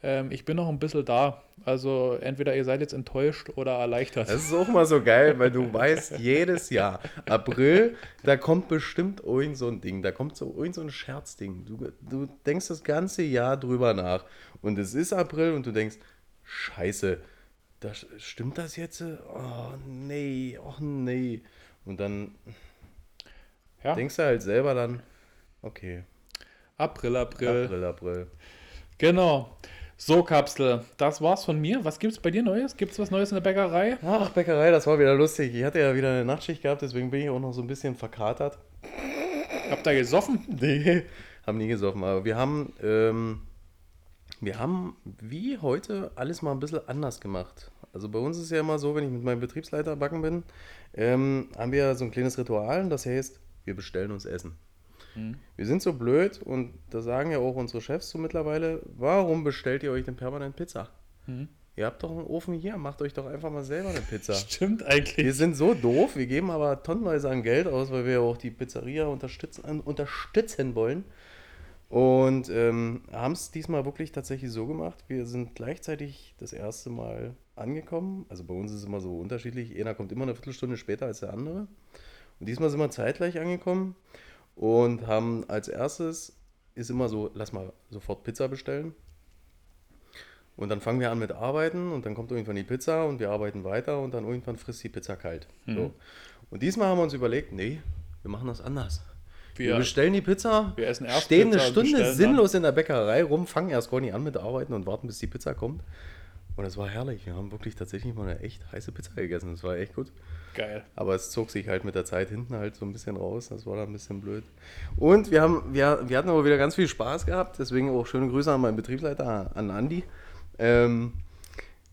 ähm, ich bin noch ein bisschen da. Also entweder ihr seid jetzt enttäuscht oder erleichtert. Das ist auch mal so geil, weil du weißt, jedes Jahr, April, da kommt bestimmt irgend so ein Ding, da kommt so irgend so ein Scherzding. Du, du denkst das ganze Jahr drüber nach und es ist April und du denkst, scheiße, das, stimmt das jetzt? Oh nee, oh nee. Und dann Ja, denkst du halt selber dann, okay, April, April. April, April. Genau. So, Kapsel, das war's von mir. Was gibt's bei dir Neues? Gibt's was Neues in der Bäckerei? Ach, Bäckerei, das war wieder lustig. Ich hatte ja wieder eine Nachtschicht gehabt, deswegen bin ich auch noch so ein bisschen verkatert. Habt ihr gesoffen? Nee, haben nie gesoffen, aber wir haben, ähm, wir haben wie heute alles mal ein bisschen anders gemacht. Also bei uns ist ja immer so, wenn ich mit meinem Betriebsleiter backen bin, ähm, haben wir so ein kleines Ritual und das heißt, wir bestellen uns Essen. Wir sind so blöd und da sagen ja auch unsere Chefs so mittlerweile, warum bestellt ihr euch denn permanent Pizza? Ihr habt doch einen Ofen hier, macht euch doch einfach mal selber eine Pizza. Stimmt eigentlich. Wir sind so doof, wir geben aber tonnenweise an Geld aus, weil wir ja auch die Pizzeria unterstützen, unterstützen wollen. Und ähm, haben es diesmal wirklich tatsächlich so gemacht. Wir sind gleichzeitig das erste Mal angekommen. Also bei uns ist es immer so unterschiedlich. Einer kommt immer eine Viertelstunde später als der andere. Und diesmal sind wir zeitgleich angekommen und haben als erstes ist immer so, lass mal sofort Pizza bestellen. Und dann fangen wir an mit Arbeiten und dann kommt irgendwann die Pizza und wir arbeiten weiter und dann irgendwann frisst die Pizza kalt. So. Und diesmal haben wir uns überlegt, nee, wir machen das anders. Wir, Wir, bestellen die Pizza, wir essen erst stehen eine Pizza und Stunde bestellen dann. sinnlos in der Bäckerei rum, fangen erst gar nicht an mit Arbeiten und warten, bis die Pizza kommt. Und das war herrlich. Wir haben wirklich tatsächlich mal eine echt heiße Pizza gegessen. Das war echt gut. Geil. Aber es zog sich halt mit der Zeit hinten halt so ein bisschen raus. Das war dann ein bisschen blöd. Und wir, haben, wir, wir hatten aber wieder ganz viel Spaß gehabt. Deswegen auch schöne Grüße an meinen Betriebsleiter, an Andi. Ähm,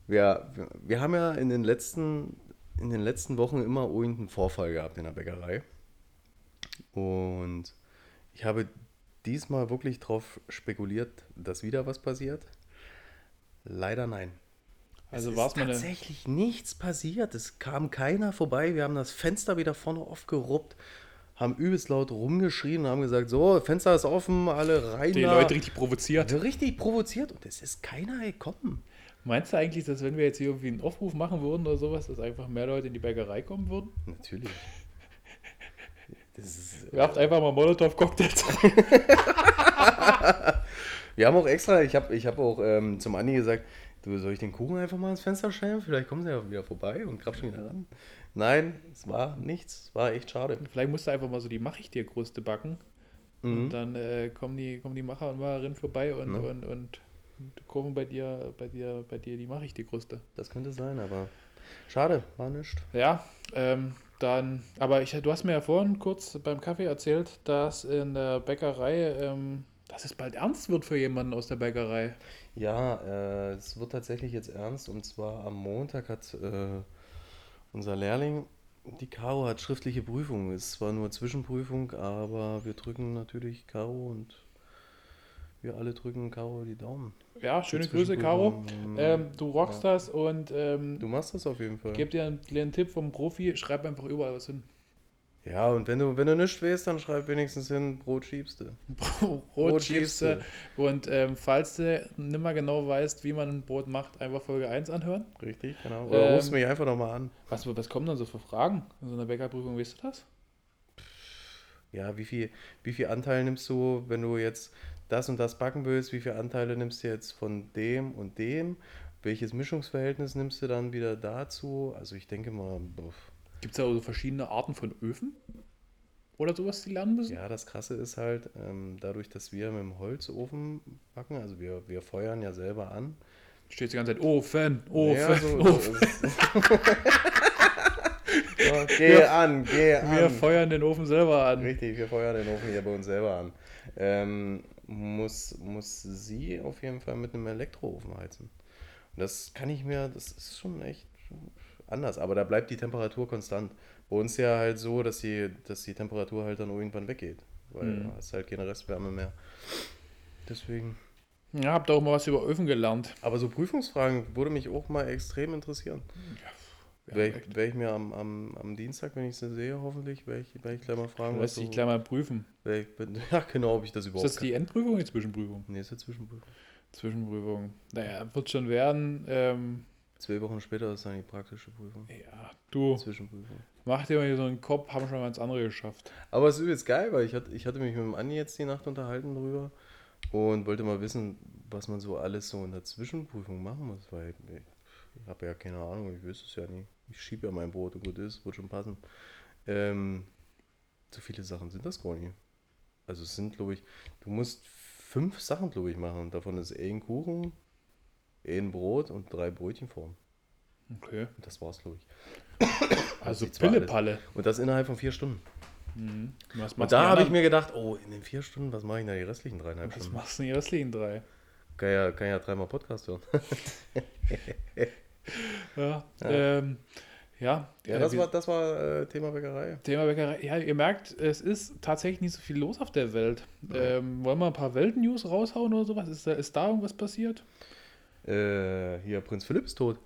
wir, wir, wir haben ja in den, letzten, in den letzten Wochen immer irgendeinen Vorfall gehabt in der Bäckerei. Und ich habe diesmal wirklich darauf spekuliert, dass wieder was passiert. Leider nein. Also es war ist tatsächlich nichts passiert. Es kam keiner vorbei. Wir haben das Fenster wieder vorne aufgeruppt, haben übelst laut rumgeschrien und haben gesagt, so, Fenster ist offen, alle rein Die da. Leute richtig provoziert. Richtig provoziert und es ist keiner gekommen. Meinst du eigentlich, dass wenn wir jetzt hier irgendwie einen Aufruf machen würden oder sowas, dass einfach mehr Leute in die Bäckerei kommen würden? Natürlich. Das ist, Werft einfach mal Molotow-Cocktails wir haben auch extra, ich habe ich hab auch ähm, zum Andi gesagt, du, soll ich den Kuchen einfach mal ins Fenster stellen? Vielleicht kommen sie ja wieder vorbei und krapschen wieder ran. Nein, es war nichts. Es war echt schade. Vielleicht musst du einfach mal so die Mach ich dir Kruste backen. Mhm. Und dann äh, kommen, die, kommen die Macher und Macherinnen vorbei und, Ja. und, und, und kaufen bei dir, bei dir, bei dir die Mach ich dir Kruste. Das könnte sein, aber schade, war nichts. Ja, ähm, dann, aber ich, du hast mir ja vorhin kurz beim Kaffee erzählt, dass in der Bäckerei, ähm, dass es bald ernst wird für jemanden aus der Bäckerei. Ja, äh, es wird tatsächlich jetzt ernst und zwar am Montag hat äh, unser Lehrling, die Caro hat schriftliche Prüfung. Ist zwar nur Zwischenprüfung, aber wir drücken natürlich Caro und wir alle drücken Caro die Daumen. Ja, schöne Grüße, Caro. Zwischenprüfung, Ähm, du rockst ja. das und ähm, Du machst das auf jeden Fall. gebe dir einen kleinen Tipp vom Profi, schreib einfach überall was hin. Ja, und wenn du, wenn du nichts weißt, dann schreib wenigstens hin, Brot schiebst du. Brot Brot schiebst schiebst du. Und ähm, falls du nimmer genau weißt, wie man ein Brot macht, einfach Folge 1 anhören. Richtig, genau. Oder Ähm, rufst mich einfach nochmal an. Was, was kommen dann so für Fragen in so einer Bäckerprüfung, weißt du das? Ja, wie viel, wie viel Anteil nimmst du, wenn du jetzt das und das backen willst? Wie viele Anteile nimmst du jetzt von dem und dem? Welches Mischungsverhältnis nimmst du dann wieder dazu? Also ich denke mal, Gibt es da so verschiedene Arten von Öfen? oder sowas die lernen müssen? Ja, das Krasse ist halt, ähm, dadurch, dass wir mit dem Holzofen backen, also wir, wir feuern ja selber an. Steht die ganze Zeit Ofen, Ofen, ja, so, Ofen. so, geh Wir- an, geh an. Wir feuern den Ofen selber an. Richtig, wir feuern den Ofen hier bei uns selber an. Ähm, muss, muss sie auf jeden Fall mit einem Elektroofen heizen. Und das kann ich mir, das ist schon echt anders, aber da bleibt die Temperatur konstant. Bei uns ja halt so, dass die, dass die Temperatur halt dann irgendwann weggeht, weil Mhm. da ist halt keine Restwärme mehr. Deswegen. Ja, habt auch mal was über Öfen gelernt. Aber so Prüfungsfragen würde mich auch mal extrem interessieren. Ja, Werde ich, werd ich mir am, am, am Dienstag, wenn ich sie sehe, hoffentlich, werde ich, werd ich gleich mal fragen, Lass dich gleich mal prüfen. ich. Ja, genau, ob ich das Ist überhaupt das die Endprüfung oder die Zwischenprüfung? kann. Nächste Zwischenprüfung. Zwischenprüfung. Naja, wird schon werden. Ähm, Zwei Wochen später ist dann die praktische Prüfung. ja, du, Zwischenprüfung. mach dir mal hier so einen Kopf, haben schon mal ins andere geschafft. Aber es ist übelst geil, weil ich hatte, ich hatte mich mit dem Andi jetzt die Nacht unterhalten drüber und wollte mal wissen, was man so alles so in der Zwischenprüfung machen muss, weil ich, habe ja keine Ahnung, ich wüsste es ja nie. Ich schiebe ja mein Brot und gut ist, wird schon passen. Ähm, so viele Sachen sind das gar nicht. Also es sind, glaube ich, du musst fünf Sachen, glaube ich, machen. Davon ist ein Kuchen, ein Brot und drei Brötchenformen. Okay. Und das war's, glaube ich. Also. Pillepalle. Und das innerhalb von vier Stunden. Mhm. Was Und da habe ich mir gedacht, oh, in den vier Stunden, was mache ich denn die restlichen dreieinhalb Was Stunden? machst du denn die restlichen drei? Kann ja, kann ja dreimal Podcast hören. Ja, Ja. ähm, ja, Ja, äh, das wir- war, das war äh, Thema Bäckerei. Thema Bäckerei. Ja, ihr merkt, es ist tatsächlich nicht so viel los auf der Welt. Ähm, wollen wir ein paar Weltnews raushauen oder sowas? Ist da, ist da irgendwas passiert? Äh, hier, Prinz Philipp ist tot.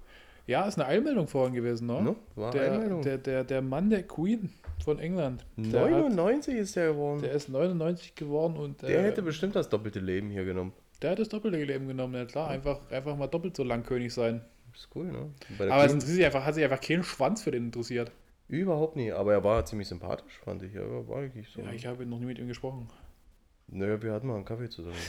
Ja, ist eine Eilmeldung vorhin gewesen, ne? Ne? War Der, Einmeldung. der, der, der Mann der Queen von England. Der, hat, 99 ist der geworden. der Der, ist 99 geworden und äh, hätte bestimmt das doppelte Leben hier genommen. Der hat das doppelte Leben genommen. Ja klar, einfach, einfach mal doppelt so lang König sein. Ist cool, ne? Aber interessiert sich einfach, hat sich einfach keinen Schwanz für den interessiert. überhaupt nie. Aber er war ziemlich sympathisch, fand ich. Er war eigentlich so. Ja, ich habe noch nie mit ihm gesprochen. Naja, wir hatten mal einen Kaffee zusammen.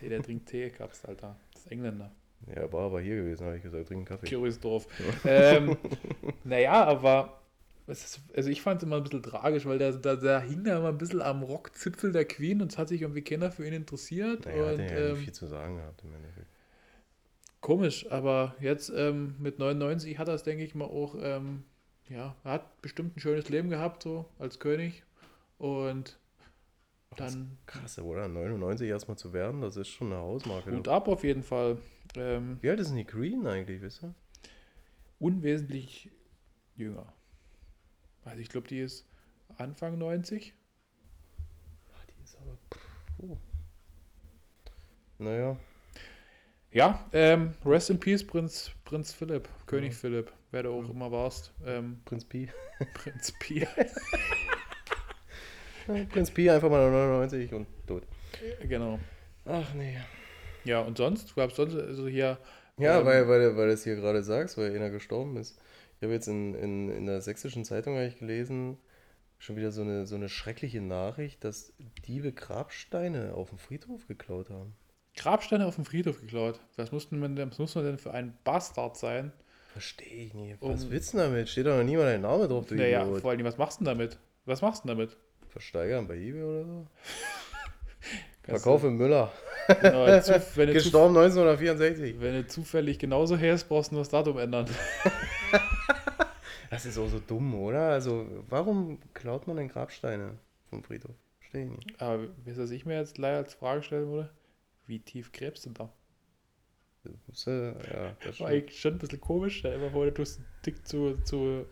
Hey, der trinkt Tee, gab's, Alter. Das ist Engländer. Ja, er war aber hier gewesen, habe ich gesagt, trink einen Kaffee. Kirchhoffsdorf. ähm, naja, aber also ich fand es immer ein bisschen tragisch, weil der, der, der hing da immer ein bisschen am Rockzipfel der Queen und es hat sich irgendwie keiner für ihn interessiert. Naja, hat und, er ja ähm, nicht viel zu sagen gehabt im Endeffekt. komisch, aber jetzt ähm, mit 99 hat er es, denke ich mal, auch, ähm, ja, er hat bestimmt ein schönes Leben gehabt, so als König. Und dann Krass, oder? 99 erstmal zu werden, das ist schon eine Hausmarke. Du. ab auf jeden Fall. Ähm, Wie alt ist denn die Queen eigentlich, wisst ihr? unwesentlich jünger. Also ich glaube, die ist Anfang 90. Ah, die ist aber. Oh. Naja, Ja, ähm, Rest in Peace, Prinz, Prinz Philipp, König Ja. Philipp, wer du auch immer warst. Ähm, Prinz Pi. Prinz Pi. Prinz Pi einfach mal 99 und tot. genau. Ach nee. Ja, und sonst? Gab es sonst, also hier, Ja, Ähm, weil, weil, weil du es hier gerade sagst, weil einer gestorben ist. Ich habe jetzt in, in, in der sächsischen Zeitung eigentlich gelesen, schon wieder so eine, so eine schreckliche Nachricht, dass Diebe Grabsteine auf dem Friedhof geklaut haben. Grabsteine auf dem Friedhof geklaut. Was, mussten man denn, was muss man denn für ein Bastard sein? Verstehe ich nicht. Was Um- willst du damit? Steht doch noch nie mal dein Name drauf, du Naja, vor allem, was machst du denn damit? Was machst du denn damit? Versteigern bei Ebay oder so? Verkaufe Müller. Genau, Gestorben 1964. wenn du zufällig genauso herst, brauchst du nur das Datum ändern. Das ist auch so dumm, oder? Also, warum klaut man denn Grabsteine vom Friedhof? Verstehe ich nicht. Aber wisst ihr, was ich mir jetzt leider als Frage stellen würde? Wie tief gräbst du da? Das ist, äh, ja, das War eigentlich schon ein bisschen komisch. Dir mal vor, du tust einen Tick zu, zu,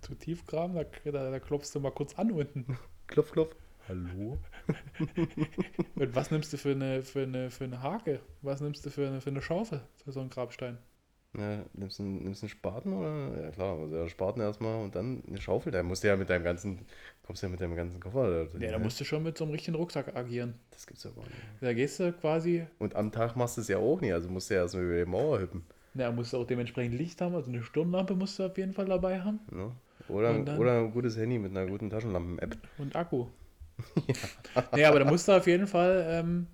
zu tief graben, da, da, da klopfst du mal kurz an unten. Klopf, klopf. Hallo? Und was nimmst du für eine, für eine, für eine Hake? Was nimmst du für eine, für eine Schaufel für so einen Grabstein? Ja, nimmst du einen, nimmst du einen Spaten oder? Ja klar, also ja, Spaten erstmal und dann eine Schaufel. Da musst du ja mit deinem ganzen, kommst du ja mit deinem ganzen Koffer. Da, Ja, da musst du schon mit so einem richtigen Rucksack agieren. Das gibt's ja gar nicht. Da gehst du quasi, Und am Tag machst du es ja auch nicht, also musst du ja erstmal über die Mauer hüppen. na, musst du auch dementsprechend Licht haben, also eine Stirnlampe musst du auf jeden Fall dabei haben Ne? Oder, dann- oder ein gutes Handy mit einer guten Taschenlampen-App. und Akku. Nee, aber da musst du auf jeden Fall, ähm,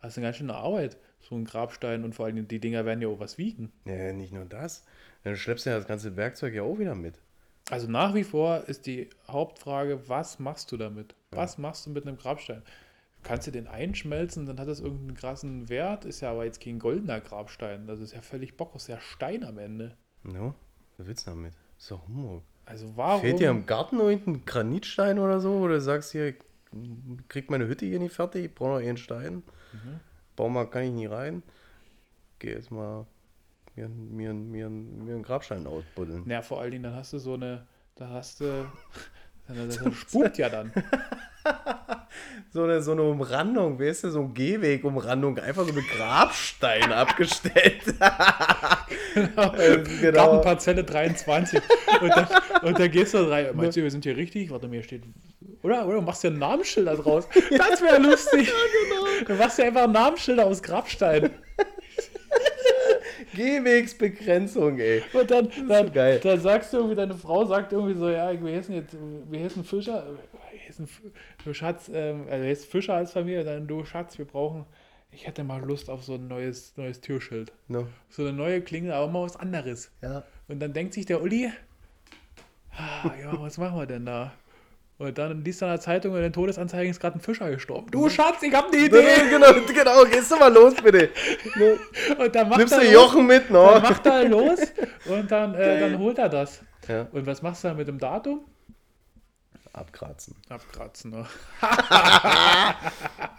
das ist eine ganz schöne Arbeit, so ein Grabstein und vor allem die Dinger werden ja auch was wiegen. Ja, nicht nur das. Dann schleppst du ja das ganze Werkzeug ja auch wieder mit. Also nach wie vor ist die Hauptfrage, was machst du damit? Was machst du mit einem Grabstein? Kannst du den einschmelzen, dann hat das irgendeinen krassen Wert, ist ja aber jetzt kein goldener Grabstein. Das ist ja völlig Bock, ist ja Stein am Ende. No? Was willst du damit? Ist doch Humbug. Also warum? Fehlt dir im Garten noch irgendein Granitstein oder so? Oder du sagst hier, krieg meine Hütte hier nicht fertig, ich brauche noch einen Stein. Baumarkt kann ich nie rein. Geh jetzt mal mir, mir, mir, mir einen Grabstein ausbuddeln. Ja, vor allen Dingen, dann hast du so eine, da hast du, das das spukt ja dann. So eine, so eine Umrandung, weißt du, so ein Gehweg-Umrandung, einfach so mit Grabstein abgestellt. genau. Gartenparzelle 23. Und dann, und dann gehst du rein. Meinst du, wir sind hier richtig? Warte, mir steht. Oder? Oder du machst ja ein Namensschild da draus. Das wäre lustig. genau. Du machst ja einfach ein Namensschilder aus Grabstein. Gehwegsbegrenzung, ey. Und dann, dann, so geil. dann sagst du irgendwie, deine Frau sagt irgendwie so, ja, wir heißen jetzt, wir heißen Fischer, du Schatz, ähm, also jetzt Fischer als Familie, dann du Schatz, wir brauchen, ich hätte mal Lust auf so ein neues, neues Türschild. No. So eine neue Klingel, aber mal was anderes. Ja. Und dann denkt sich der Uli, ah, ja, was machen wir denn da? Und dann liest er in der Zeitung, in den Todesanzeigen ist gerade ein Fischer gestorben. Du Schatz, ich hab eine Idee. Genau, genau, gehst du mal los, bitte. Und dann macht Nimmst du los, Jochen mit, dann no? macht er los und dann, äh, dann holt er das. Ja. Und was machst du dann mit dem Datum? Abkratzen. Abkratzen, ne?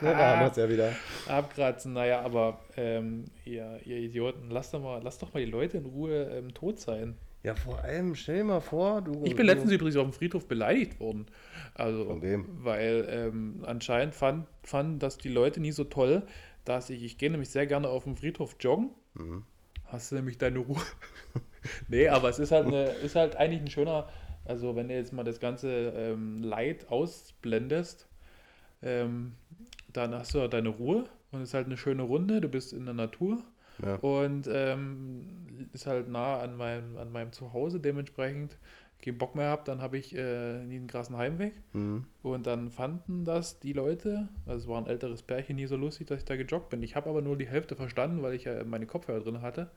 Ja, da haben wir es ja wieder. Abkratzen, naja, aber ähm, ihr, ihr Idioten, lasst doch, mal, lasst doch mal die Leute in Ruhe ähm, tot sein. Ja, vor allem, stell dir mal vor, du. Ich bin letztens übrigens auf dem Friedhof beleidigt worden. Also, Von wem? Weil ähm, anscheinend fand, fanden das die Leute nie so toll, dass ich, ich gehe nämlich sehr gerne auf dem Friedhof joggen. Mhm. Hast du nämlich deine Ruhe? nee, aber es ist halt, eine, ist halt eigentlich ein schöner, also wenn du jetzt mal das ganze ähm, Leid ausblendest, ähm, dann hast du halt deine Ruhe und es ist halt eine schöne Runde, du bist in der Natur Ja. und ähm, ist halt nah an meinem, an meinem Zuhause, dementsprechend keinen Bock mehr habe, dann habe ich äh, nie einen krassen Heimweg. Mhm. Und dann fanden das die Leute, also es war ein älteres Pärchen, nie so lustig, dass ich da gejoggt bin. Ich habe aber nur die Hälfte verstanden, weil ich ja meine Kopfhörer drin hatte.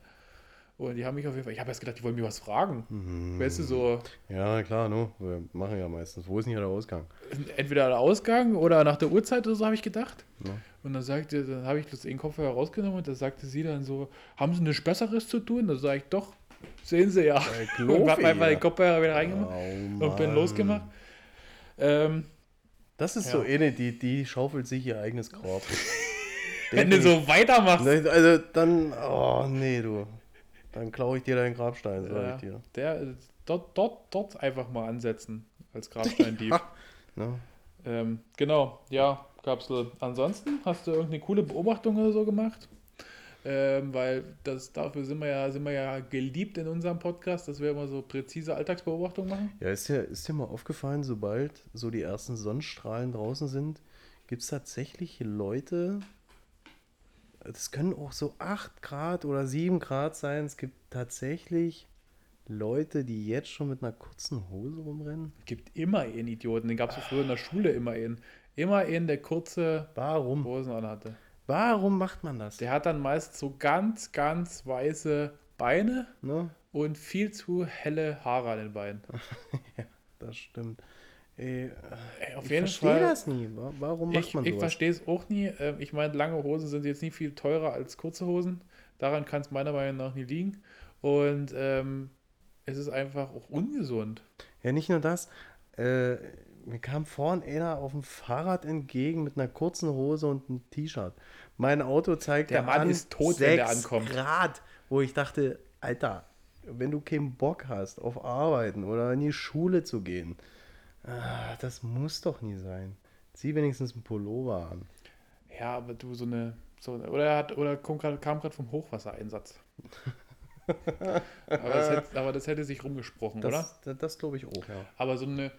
Und die haben mich auf jeden Fall, ich habe erst gedacht, die wollen mir was fragen. Mhm. Weißt du, so Ja, klar, no. Wir machen ja meistens. Wo ist denn hier der Ausgang? entweder der Ausgang oder nach der Uhrzeit oder so, habe ich gedacht. Ja. Und dann sagte, dann habe ich bloß den Kopfhörer rausgenommen und da sagte sie dann so, haben Sie nichts Besseres zu tun? Da sage ich, doch, sehen Sie ja. Und habe einfach den Kopfhörer wieder reingemacht Oh, und bin losgemacht. Ähm, Das ist Ja. so eine, die, die schaufelt sich ihr eigenes Grab. wenn du so weitermachst. Ne, Also dann, oh nee, du. Dann klaue ich dir deinen Grabstein, sag Ja, ich dir. der, dort, dort, dort einfach mal ansetzen als Grabsteindieb. Ne? ähm, genau, ja, Kapsel. Ansonsten hast du irgendeine coole Beobachtung oder so gemacht? Ähm, weil das, dafür sind wir, ja, sind wir ja geliebt in unserem Podcast, dass wir immer so präzise Alltagsbeobachtungen machen. Ja, ist dir, ist dir mal aufgefallen, sobald so die ersten Sonnenstrahlen draußen sind, gibt es tatsächlich Leute, das können auch so 8 Grad oder 7 Grad sein, es gibt tatsächlich Leute, die jetzt schon mit einer kurzen Hose rumrennen. Gibt immer einen Idioten, den gab es früher in der Schule immer einen. Immer einen, der kurze Warum? Hosen anhatte. Warum macht man das? Der hat dann meist so ganz, ganz weiße Beine Ne? und viel zu helle Haare an den Beinen. Das stimmt. Ey, Ey, auf ich jeden verstehe Fall. das nie. Wa- Warum macht Ich, man ich sowas? verstehe es auch nie. Ähm, Ich meine, lange Hosen sind jetzt nicht viel teurer als kurze Hosen. Daran kann es meiner Meinung nach nie liegen. Und ähm, es ist einfach auch ungesund. Ja, nicht nur das. Äh, mir kam vorhin einer auf dem Fahrrad entgegen mit einer kurzen Hose und einem T-Shirt. Mein Auto zeigte Der Mann an ist tot, wenn der 6 ankommt. Grad, wo ich dachte, Alter, wenn du keinen Bock hast auf Arbeiten oder in die Schule zu gehen, ah, das muss doch nie sein. Zieh wenigstens einen Pullover an. Ja, aber du so eine. So, eine- oder er hat, oder kam gerade vom Hochwassereinsatz. aber, das hätte, aber das hätte sich rumgesprochen, oder? Das, das, das glaube ich auch, ja. Aber so eine,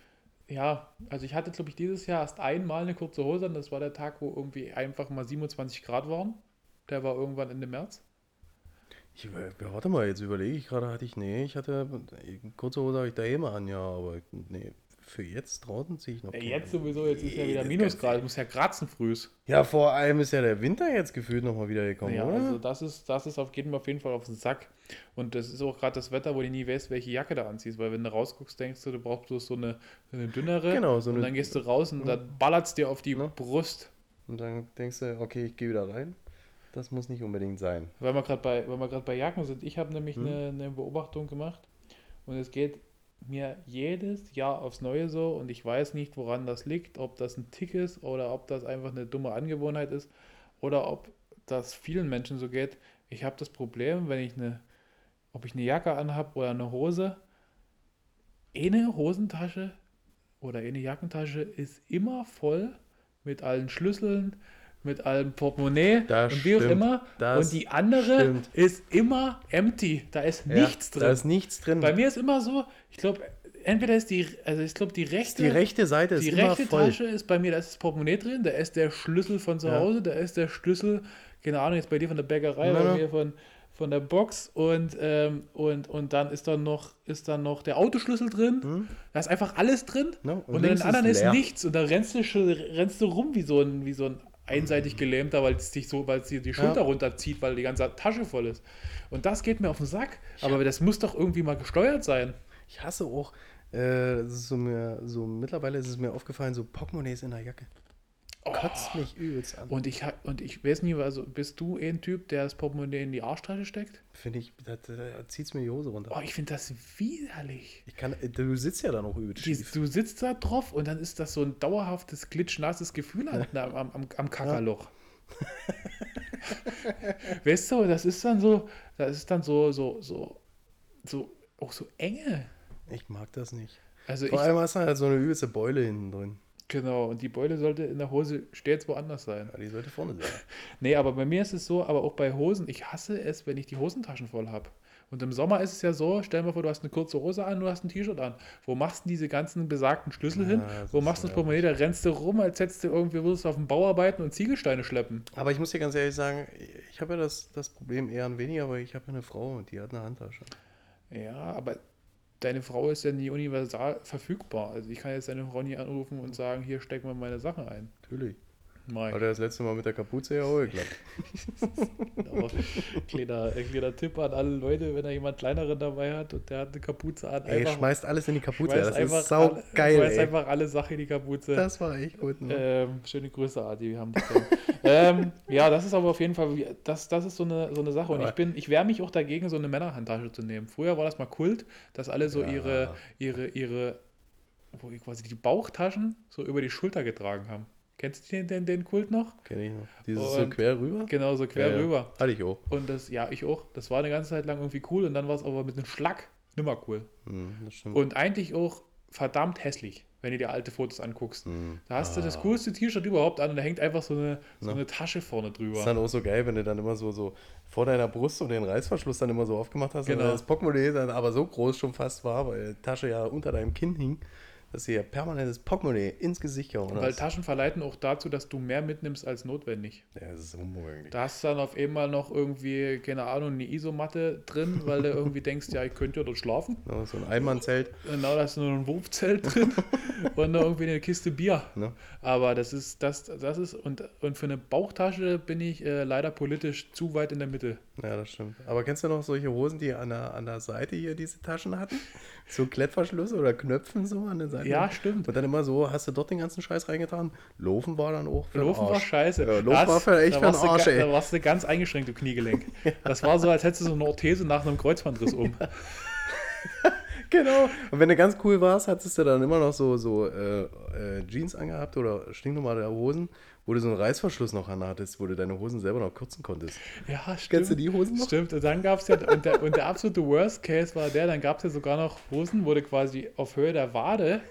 ja, also ich hatte, glaube ich, dieses Jahr erst einmal eine kurze Hose an. Das war der Tag, wo irgendwie einfach mal 27 Grad waren. Der war irgendwann Ende März. Ich, äh, warte mal, jetzt überlege ich gerade, hatte ich, nee, ich hatte, kurze Hose habe ich da immer an, ja, aber nee, für jetzt draußen ziehe ich noch Ja, jetzt sowieso, jetzt ist ja wieder Minusgrad, es muss ja kratzen frühs. Ja, vor allem ist ja der Winter jetzt gefühlt nochmal wieder gekommen, Ja, oder? also das ist, das ist auf, geht mir auf jeden Fall auf den Sack. Und das ist auch gerade das Wetter, wo du nie weißt, welche Jacke du anziehst, weil wenn du rausguckst, denkst du, du brauchst bloß so eine, eine dünnere. Genau, so und eine- dann gehst du raus und dann ballert's dir auf die Ne? Brust. Und dann denkst du, okay, ich gehe wieder rein. Das muss nicht unbedingt sein. Weil wir gerade bei, weil wir gerade bei Jacken sind. Ich habe nämlich Hm. eine, eine Beobachtung gemacht und es geht mir jedes Jahr aufs Neue so und ich weiß nicht, woran das liegt, ob das ein Tick ist oder ob das einfach eine dumme Angewohnheit ist oder ob das vielen Menschen so geht. Ich habe das Problem, wenn ich eine, ob ich eine Jacke anhab oder eine Hose, eine Hosentasche oder eine Jackentasche ist immer voll mit allen Schlüsseln, mit allem Portemonnaie Das und wie auch immer. Und die andere stimmt. ist immer empty. Da ist nichts ja, drin. Da ist nichts drin. Bei mir ist immer so, ich glaube, entweder ist die, also ich glaube, die rechte, die rechte Seite ist die immer rechte voll. Tasche ist bei mir, da ist das Portemonnaie drin, da ist der Schlüssel von zu Ja. Hause, da ist der Schlüssel, keine Ahnung, jetzt bei dir von der Bäckerei, Na, bei mir von, von der Box und, ähm, und, und dann ist dann noch, ist dann noch der Autoschlüssel drin. Hm? Da ist einfach alles drin. Ja, und, und in den ist anderen ist, leer. nichts. Und da rennst du, rennst du rum wie so ein, wie so ein einseitig gelähmter, weil es dich so, weil es dir die Schulter runterzieht, weil die ganze Tasche voll ist. Und das geht mir auf den Sack. Aber das muss doch irgendwie mal gesteuert sein. Ich hasse auch, äh, so mir, so mittlerweile ist es mir aufgefallen, so Portemonnaies in der Jacke. Kotzt mich übelst an. Und ich, und ich weiß nie, also bist du eh ein Typ, der das Portemonnaie in die Arschtasche steckt? Finde ich, da, da, da zieht es mir die Hose runter. Oh, ich finde das widerlich. Ich kann, äh, du sitzt ja dann auch übelst schief. du sitzt da drauf und dann ist das so ein dauerhaftes, glitschnasses Gefühl am, am, am, am Kackerloch. weißt du, das ist dann so, das ist dann so, so, so, so, auch so enge. Ich mag das nicht. Also Vor ich, allem hast du halt so eine übelste Beule hinten drin. Genau, und die Beule sollte in der Hose stets woanders sein. Ja, die sollte vorne sein. Nee, aber bei mir ist es so, aber auch bei Hosen, ich hasse es, wenn ich die Hosentaschen voll habe. Und im Sommer ist es ja so, stell dir mal vor, du hast eine kurze Hose an, du hast ein T-Shirt an. Wo machst du denn diese ganzen besagten Schlüssel hin? das Wo machst du das. Portemonnaie? Da rennst du rum, als hättest du irgendwie, würdest du auf dem Bau arbeiten und Ziegelsteine schleppen. Aber ich muss dir ganz ehrlich sagen, ich habe ja das, das Problem eher an weniger, weil ich habe ja eine Frau und die hat eine Handtasche. Ja, aber deine Frau ist ja nie universal verfügbar. Also ich kann jetzt deine Frau nie anrufen und sagen, hier stecken wir meine Sachen ein. Natürlich. Mike. Hat er das letzte Mal mit der Kapuze ja auch geklappt. Kleiner, kleiner Tipp an alle Leute, wenn da jemand kleineren dabei hat und der hat eine Kapuze an, Ey, schmeißt alles in die Kapuze. Das einfach ist sau alle, geil, schmeiß ey. einfach alle Sachen in die Kapuze. Das war echt gut. Ne? Ähm, schöne Grüße, Adi, wir haben das ja. ähm, ja, das ist aber auf jeden Fall, das, das ist so eine, so eine Sache. Und ich bin, ich wehre mich auch dagegen, so eine Männerhandtasche zu nehmen. Früher war das mal Kult, dass alle so Ja. ihre, ihre, ihre, wo quasi die Bauchtaschen so über die Schulter getragen haben. Kennst du den, den, den Kult noch? Kenn ich noch. Dieses so Und- quer rüber? Genau, so quer Ja, ja. rüber. Hatte ich auch. Und das, ja, ich auch. Das war eine ganze Zeit lang irgendwie cool und dann war es aber mit einem Schlag nimmer cool. Hm, das stimmt. Und eigentlich auch verdammt hässlich, wenn du dir alte Fotos anguckst. Hm. Da hast du das Ah. coolste T-Shirt überhaupt an und da hängt einfach so eine, so Ne. eine Tasche vorne Das ist drüber. dann auch so geil, wenn du dann immer so, so vor deiner Brust so den Reißverschluss dann immer so aufgemacht hast Genau. und das Portemonnaie dann aber so groß schon fast war, weil die Tasche ja unter deinem Kinn hing, dass dir permanentes Portemonnaie ins Gesicht gehauen Weil hast. Taschen verleiten auch dazu, dass du mehr mitnimmst als notwendig. Ja, das ist unmöglich. Da hast du dann auf einmal noch irgendwie, keine Ahnung, eine Isomatte drin, weil du irgendwie denkst, ja, ich könnte ja dort schlafen. Ne, so ein Einmannzelt. Genau, da ist nur ein Wurfzelt drin und noch irgendwie eine Kiste Bier. Ne? Aber das ist, das, das ist, und, und für eine Bauchtasche bin ich äh, leider politisch zu weit in der Mitte. Ja, das stimmt. Aber kennst du noch solche Hosen, die an der, an der Seite hier diese Taschen hatten? So Klettverschlüsse oder Knöpfen so an der Seite? Ja, stimmt. Und dann immer so, hast du dort den ganzen Scheiß reingetan? Laufen war dann auch für den Laufen war Arsch. scheiße. Ja, Laufen Das- war für echt für den du Arsch, ga- ey. Da warst du ganz eingeschränkt im Kniegelenk. Das war so, als hättest du so eine Orthese nach einem Kreuzbandriss um. Genau. Und wenn du ganz cool warst, hattest du dann immer noch so, so äh, äh, Jeans angehabt oder stinknormale Hosen, wo du so einen Reißverschluss noch anhattest, wo du deine Hosen selber noch kürzen konntest. Ja, stimmt. Kennst du die Hosen noch? Stimmt, und dann gab es ja, und der, und der absolute Worst Case war der, dann gab es ja sogar noch Hosen, wo du quasi auf Höhe der Wade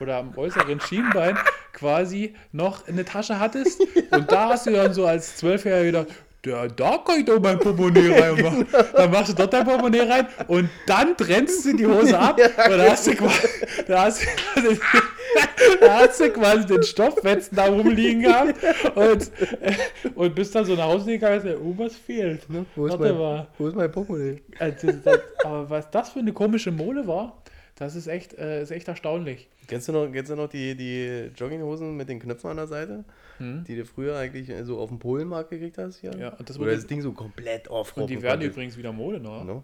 oder am äußeren Schienbein quasi noch eine Tasche hattest. Und da hast du dann so als Zwölfjähriger gedacht, ja, da kann ich doch mein Portemonnaie reinmachen. Dann machst du dort dein Portemonnaie rein und dann trennst du die Hose ab und da hast du quasi, da hast, da hast du quasi den Stoffwetzen da rumliegen gehabt und, äh, und bist dann so nach Hause gegangen und hast oh, was fehlt. Ne? Wo, ist Warte mein, mal. wo ist mein Portemonnaie? Also, das, aber was das für eine komische Mole war, Das ist echt, äh, ist echt erstaunlich. Kennst du noch, kennst du noch die, die Jogginghosen mit den Knöpfen an der Seite, Hm? die du früher eigentlich so auf dem Polenmarkt gekriegt hast? Hier? Ja, und das Oder das Ding so komplett aufrocken Und die werden konntest. übrigens wieder Mode, ne? No?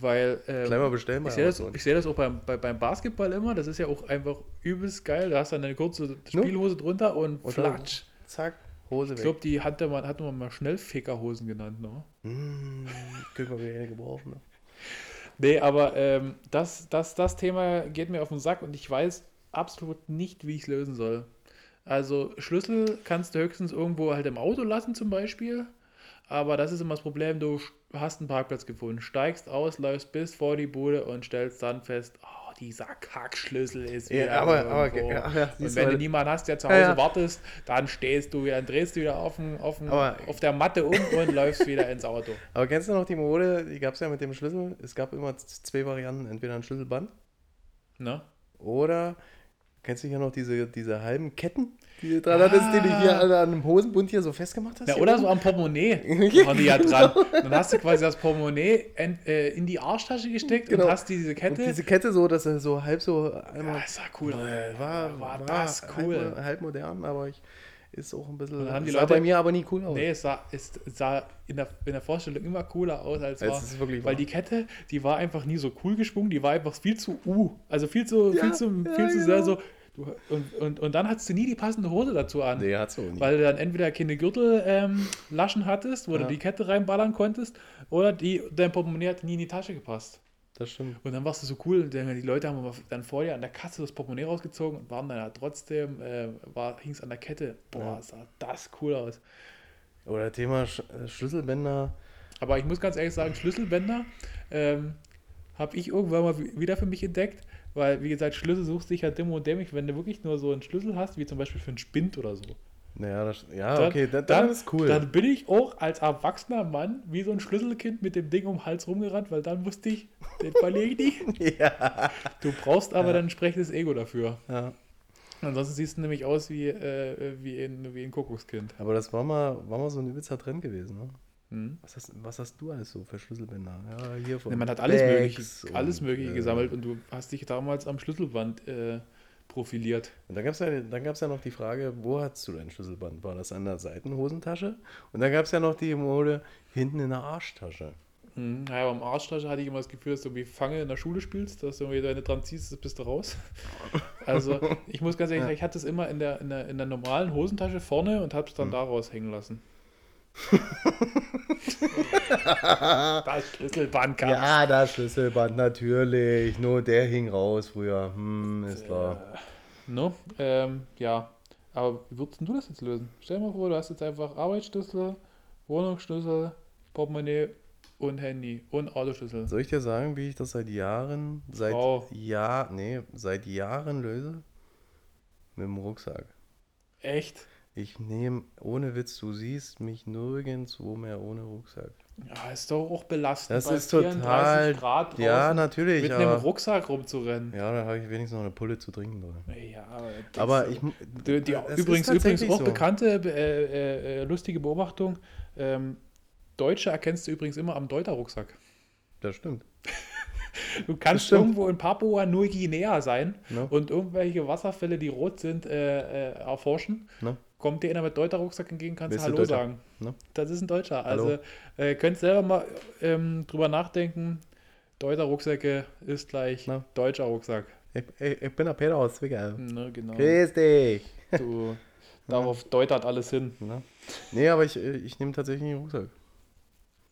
Weil ähm, mal bestellen ich sehe das, ich seh das auch beim, bei, beim Basketball immer. Das ist ja auch einfach übelst geil. Da hast du dann eine kurze Spielhose drunter und, Und dann- flatsch. Zack, Hose Ich weg. glaube, die hatte man, hatte man mal Schnellfickerhosen genannt. Ne? Mmh, können wir wieder eine gebrauchen. Ne? Nee, aber ähm, das, das, das Thema geht mir auf den Sack und ich weiß absolut nicht, wie ich es lösen soll. Also Schlüssel kannst du höchstens irgendwo halt im Auto lassen zum Beispiel. Aber das ist immer das Problem, du hast einen Parkplatz gefunden, steigst aus, läufst bis vor die Bude und stellst dann fest, oh, dieser Kackschlüssel ist Ja, wieder aber- aber- irgendwo. ach ja, Und wenn du, du niemanden hast, der zu Ja, Hause ja. wartest, dann stehst du wieder, dann drehst du wieder auf, den, auf, Aber- auf der Matte um und läufst wieder ins Auto. Aber kennst du noch die Mode, die gab es ja mit dem Schlüssel? Es gab immer zwei Varianten, entweder ein Schlüsselband Ne? oder, kennst du ja noch diese, diese halben Ketten, die dran hattest, die du hier an, an dem Hosenbund hier so festgemacht hast? Ja, hier oder oben? so am Portemonnaie waren die ja dran. Dann hast du quasi das Portemonnaie en, äh, in die Arschtasche gesteckt Genau. und hast diese Und Kette. diese Kette so, dass er so halb so einmal... ja, das sah cool. Äh, war, war, war, das cool. Halb, halb modern, aber ich, ist auch ein bisschen... Und haben die sah Leute- bei mir aber nie cool aus. Nee, es sah, es sah in, der, in der Vorstellung immer cooler aus als Es war. ist wirklich Weil wahr. die Kette, die war einfach nie so cool geschwungen, die war einfach viel zu U. Also viel zu, Ja, viel zu, ja, viel zu genau. sehr so. Du, und, und, und dann hattest du nie die passende Hose dazu an. Nee, hat's auch nie. Weil du dann entweder keine Gürtellaschen ähm, Laschen hattest, wo Ja. du die Kette reinballern konntest, oder die, dein Portemonnaie hat nie in die Tasche gepasst. das stimmt. Und dann warst du so cool, die Leute haben dann vor dir an der Kasse das Portemonnaie rausgezogen und waren dann ja trotzdem, äh, hing es an der Kette. Boah, Ja. sah das cool aus. Oder Thema Sch äh, Schlüsselbänder. Aber ich muss ganz ehrlich sagen, Schlüsselbänder ähm, habe ich irgendwann mal wi- wieder für mich entdeckt, weil, wie gesagt, Schlüssel suchst dich ja dimm und dämlich, wenn du wirklich nur so einen Schlüssel hast, wie zum Beispiel für einen Spind oder so. Naja, das, ja, Dann- okay, dann, dann- dann ist cool. Dann bin ich auch als erwachsener Mann wie so ein Schlüsselkind mit dem Ding um den Hals rumgerannt, weil dann wusste ich, den verliere ich nicht. ja. Du brauchst aber dann ein entsprechendes Ego dafür. ja. Ansonsten siehst du nämlich aus wie, äh, wie, ein, wie ein Kuckuckskind. Aber das war mal, war mal so ein übelster Trend gewesen, ne? Hm? Was hast, was hast du alles so für Schlüsselbänder? Ja, hier von Ja, man hat alles Bags Mögliche, und, alles Mögliche äh, gesammelt und du hast dich damals am Schlüsselband äh, profiliert. Und dann gab es ja, dann gab's ja noch die Frage, wo hast du dein Schlüsselband? War das an der Seitenhosentasche? Und dann gab es ja noch die Mode hinten in der Arschtasche. Hm, naja, beim Arschtasche hatte ich immer das Gefühl, dass du wie Fange in der Schule spielst, dass du irgendwie deine dran ziehst, bist du raus. Also, ich muss ganz ehrlich sagen, ich hatte es immer in der, in, der, in der normalen Hosentasche vorne und habe es Hm. dann daraus hängen lassen. Das Schlüsselband kam. Ja, das Schlüsselband, natürlich. Nur der hing raus früher. Hm, ist klar. No, ähm, ja. Aber wie würdest du das jetzt lösen? Stell dir mal vor, du hast jetzt einfach Arbeitsschlüssel, Wohnungsschlüssel, Portemonnaie und Handy und Autoschlüssel. Soll ich dir sagen, wie ich das seit Jahren, seit Frau. Jahr, nee, seit Jahren löse? Mit dem Rucksack. Echt? Ich nehme, ohne Witz, du siehst mich nirgendwo mehr ohne Rucksack. Ja, ist doch auch belastend. Das bei ist total. 34 Grad draußen Ja, natürlich. mit einem aber, Rucksack rumzurennen. ja, da habe ich wenigstens noch eine Pulle zu trinken drin. Ja, Aber ich. Die, die, übrigens, übrigens auch so. bekannte, äh, äh, äh, lustige Beobachtung. Ähm, Deutsche erkennst du übrigens immer am Deuter-Rucksack. Das stimmt. Du kannst irgendwo in Papua Neuguinea sein Ne? und irgendwelche Wasserfälle, die rot sind, äh, äh, erforschen. Ne? Kommt dir einer mit Deuter-Rucksack entgegen, kannst du Hallo Deuter? sagen. Ne? Das ist ein Deutscher. Also äh, könnt selber mal ähm, drüber nachdenken. Deuter-Rucksäcke ist gleich Ne? deutscher Rucksack. Ich, ich, ich bin der Peter aus Zwickau. Ne, genau. Grüß dich. Du, darauf deutert alles hin. Ne? Nee, aber ich, äh, ich nehme tatsächlich einen Rucksack.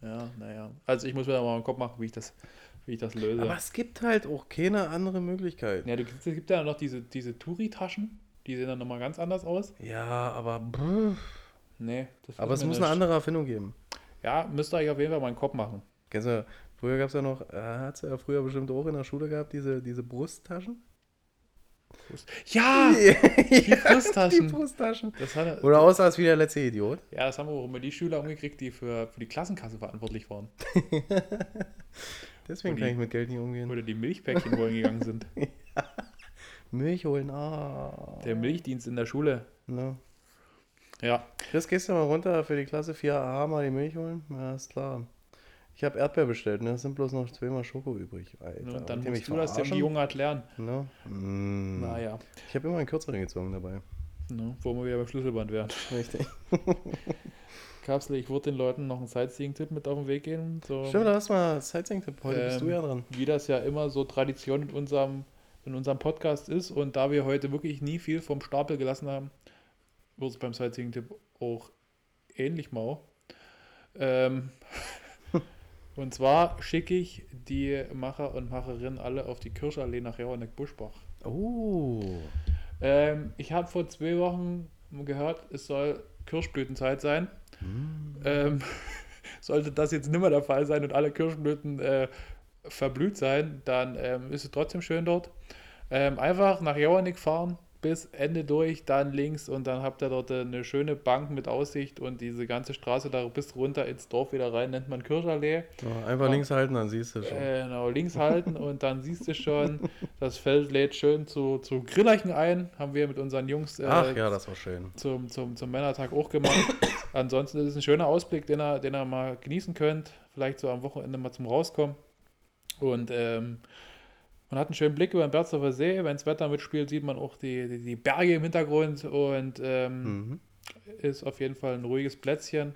Ja, naja. Also ich muss mir da mal einen Kopf machen, wie ich das, wie ich das löse. Aber es gibt halt auch keine andere Möglichkeit. ja, du, es gibt ja noch diese, diese Touri-Taschen. Die sehen dann nochmal ganz anders aus. Ja, aber. brr. Nee, Aber es muss eine nicht. andere Erfindung geben. Ja, müsst ihr euch auf jeden Fall mal einen Kopf machen. Kennst du, früher gab es ja noch, äh, hat es ja früher bestimmt auch in der Schule gehabt, diese, diese Brusttaschen? Ja! die Brusttaschen. Die Brusttaschen. Das hat, Oder aussahst wie der letzte Idiot. ja, das haben wir auch immer die Schüler umgekriegt, die für, für die Klassenkasse verantwortlich waren. Deswegen Und kann die- ich mit Geld nicht umgehen. Oder die Milchpäckchen holen gegangen sind. Milch holen, ah. Der Milchdienst in der Schule. Ne. Ja. Chris, gehst du mal runter für die Klasse 4a mal die Milch holen? Ja, ist klar. Ich habe Erdbeer bestellt, ne? Es sind bloß noch zweimal Schoko übrig. Alter, und dann ihr musst du das dem verarschen? Jungen erklären. Ne? Mm. Naja, Ich habe immer einen kürzeren gezogen dabei. ne, wo wir wieder beim Schlüsselband wären. Richtig. Kapsel, ich würde den Leuten noch einen Sightseeing-Tipp mit auf den Weg geben. So, Stimmt, du mal Sightseeing-Tipp. Heute bist du Ähm, ja dran. wie das ja immer so Tradition in unserem, in unserem Podcast ist. Und da wir heute wirklich nie viel vom Stapel gelassen haben, wird es beim Sightseeing-Tipp auch ähnlich mau. Ähm, und zwar schicke ich die Macher und Macherinnen alle auf die Kirschallee nach Jauerneck-Buschbach. Oh. Ähm, ich habe vor zwei Wochen gehört, es soll Kirschblütenzeit sein. Mm. Ähm, sollte das jetzt nicht mehr der Fall sein und alle Kirschblüten äh, verblüht sein, dann ähm, ist es trotzdem schön dort. Ähm, einfach nach Jauernick fahren, bis Ende durch, dann links und dann habt ihr dort eine schöne Bank mit Aussicht und diese ganze Straße da bis runter ins Dorf wieder rein, nennt man Kirschallee. Ja, einfach links halten, dann siehst du schon. Äh, Genau, links halten und dann siehst du schon, das Feld lädt schön zu, zu Grillerchen ein. Haben wir mit unseren Jungs äh, Ach ja, das war schön. zum, zum, zum Männertag auch gemacht. Ansonsten ist es ein schöner Ausblick, den ihr, den ihr mal genießen könnt. Vielleicht so am Wochenende mal zum Rauskommen. Und ähm, man hat einen schönen Blick über den Berzdorfer See. Wenn das Wetter mitspielt, sieht man auch die, die, die Berge im Hintergrund und ähm, Mhm. ist auf jeden Fall ein ruhiges Plätzchen.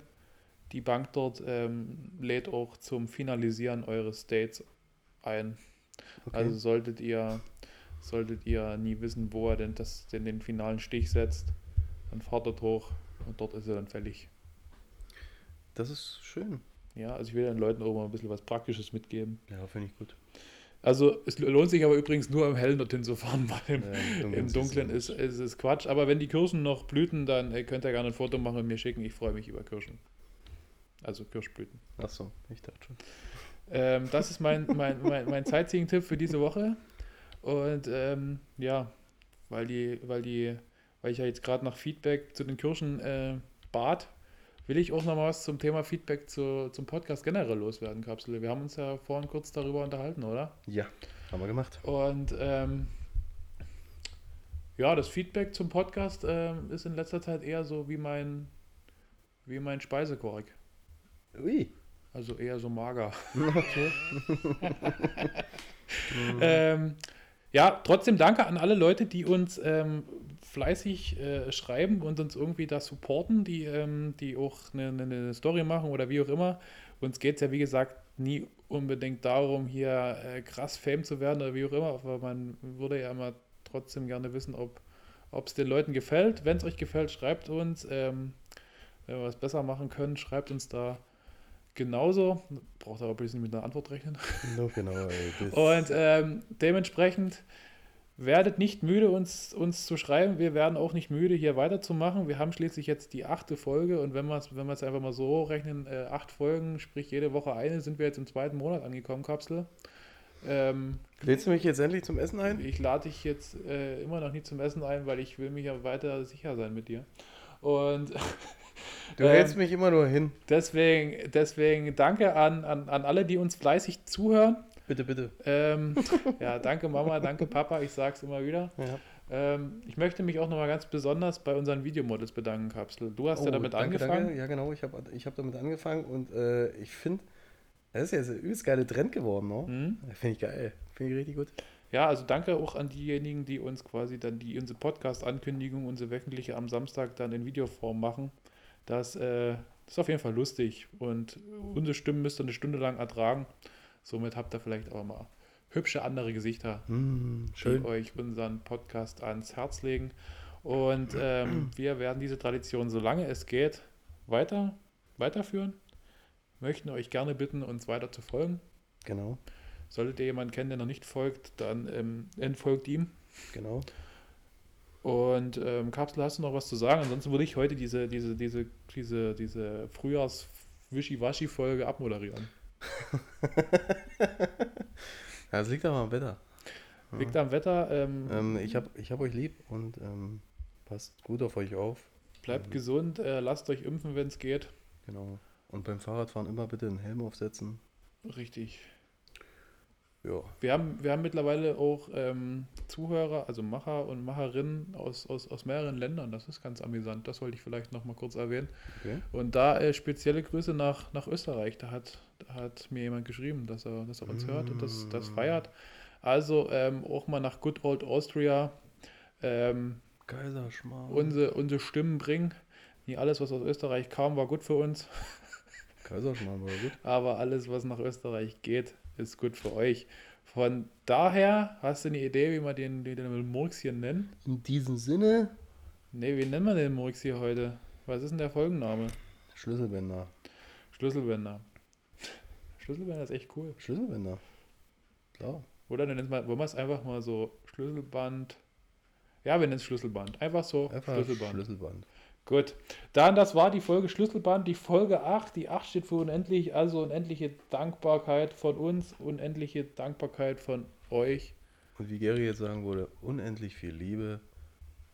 Die Bank dort ähm, lädt auch zum Finalisieren eures Dates ein. Okay. Also solltet ihr, solltet ihr nie wissen, wo er denn das, denn den finalen Stich setzt, dann fahrt dort hoch und dort ist er dann fällig. das ist schön. Ja, also ich will den Leuten auch mal ein bisschen was Praktisches mitgeben. Ja, finde ich gut. Also es lohnt sich aber übrigens nur im Hellen dorthin zu fahren, weil im, Ja, im Dunklen ist, ist es Quatsch. Aber wenn die Kirschen noch blüten, dann äh, könnt ihr gerne ein Foto machen und mir schicken. Ich freue mich über Kirschen. Also Kirschblüten. Ach so, ich dachte schon. Ähm, das ist mein, mein, mein, mein Sightseeing-Tipp für diese Woche. Und ähm, ja, weil die, weil die, weil ich ja jetzt gerade nach Feedback zu den Kirschen äh, bat, will ich auch noch mal was zum Thema Feedback zu, zum Podcast generell loswerden, Kapsel. Wir haben uns ja vorhin kurz darüber unterhalten, oder? Ja, haben wir gemacht. Und ähm, ja, das Feedback zum Podcast ähm, ist in letzter Zeit eher so wie mein, wie mein Speisekorb. Ui. Also eher so mager. Okay. Ähm, ja, trotzdem danke an alle Leute, die uns ähm, fleißig äh, schreiben und uns irgendwie da supporten, die, ähm, die auch eine, eine- Story machen oder wie auch immer. Uns geht es ja, wie gesagt, nie unbedingt darum, hier äh, krass Fame zu werden oder wie auch immer, aber man würde ja immer trotzdem gerne wissen, ob es den Leuten gefällt. Wenn es euch gefällt, schreibt uns. Ähm, wenn wir was besser machen können, schreibt uns da genauso. Braucht aber bitte nicht mit einer Antwort rechnen. No, genau, ey. Und ähm, dementsprechend werdet nicht müde, uns, uns zu schreiben. Wir werden auch nicht müde, hier weiterzumachen. Wir haben schließlich jetzt die achte Folge und wenn wir es wenn einfach mal so hochrechnen, äh, acht Folgen, sprich jede Woche eine, sind wir jetzt im zweiten Monat angekommen, Kapsel. Ähm, Lädst du mich jetzt endlich zum Essen ein? ich lade dich jetzt äh, immer noch nicht zum Essen ein, weil ich will mich ja weiter sicher sein mit dir. Und Du Ähm, hältst mich immer nur hin. deswegen, deswegen danke an, an, an alle, die uns fleißig zuhören. Bitte, bitte. Ähm, ja, danke Mama, danke Papa, ich sag's immer wieder. Ja. Ähm, ich möchte mich auch nochmal ganz besonders bei unseren Videomodels bedanken, Kapsel. Du hast ja damit Oh, danke, angefangen. Danke. Ja, genau. Ich habe ich hab damit angefangen und äh, ich finde, das ist jetzt ein übelst geile Trend geworden. Ne? Mhm. Finde ich geil. Finde ich richtig gut. Ja, also danke auch an diejenigen, die uns quasi dann die unsere Podcast-Ankündigung, unsere wöchentliche am Samstag dann in Videoform machen. Das, äh, das ist auf jeden Fall lustig und unsere Stimmen müsst ihr eine Stunde lang ertragen. Somit habt ihr vielleicht auch mal hübsche andere Gesichter, Mm, die euch unseren Podcast ans Herz legen. Und ähm, wir werden diese Tradition, solange es geht, weiter, weiterführen. Möchten euch gerne bitten, uns weiter zu folgen. Genau, Solltet ihr jemanden kennen, der noch nicht folgt, dann ähm, entfolgt ihm. genau. Und ähm, Kapsel, hast du noch was zu sagen? Ansonsten würde ich heute diese, diese, diese, diese, diese Frühjahrs-Wischi-Waschi-Folge abmoderieren. Ja, es liegt aber am Wetter. Liegt am Wetter. Ähm, Ähm, ich habe ich hab euch lieb und ähm, passt gut auf euch auf. bleibt gesund, äh, lasst euch impfen, wenn es geht. Genau. Und beim Fahrradfahren immer bitte einen Helm aufsetzen. Richtig. Ja. Wir haben, wir haben mittlerweile auch ähm, Zuhörer, also Macher und Macherinnen aus, aus, aus mehreren Ländern. Das ist ganz amüsant. Das wollte ich vielleicht noch mal kurz erwähnen. Okay. Und da äh, spezielle Grüße nach, nach Österreich. Da hat, da hat mir jemand geschrieben, dass er, dass er uns hört und das, das feiert. Also ähm, auch mal nach Good Old Austria ähm, Kaiserschmarrn. unsere, unsere Stimmen bringen. Nicht alles, was aus Österreich kam, war gut für uns. Kaiserschmarrn war gut. Aber alles, was nach Österreich geht, ist gut für euch. Von daher, hast du eine Idee, wie wir den, den, den Murks hier nennen? In diesem Sinne, Ne, wie nennen wir den Murks hier heute? Was ist denn der Folgenname? Schlüsselbänder. Schlüsselbänder. Schlüsselbänder ist echt cool. Schlüsselbänder. Klar. Oder dann nennt man, wollen wir es einfach mal so Schlüsselband. Ja, wir nennen es Schlüsselband. Einfach so Einfach Schlüsselband. Schlüsselband. Gut. Dann, das war die Folge Schlüsselband, die Folge 8. Die 8 steht für unendlich, also unendliche Dankbarkeit von uns, unendliche Dankbarkeit von euch. Und wie Gary jetzt sagen würde, unendlich viel Liebe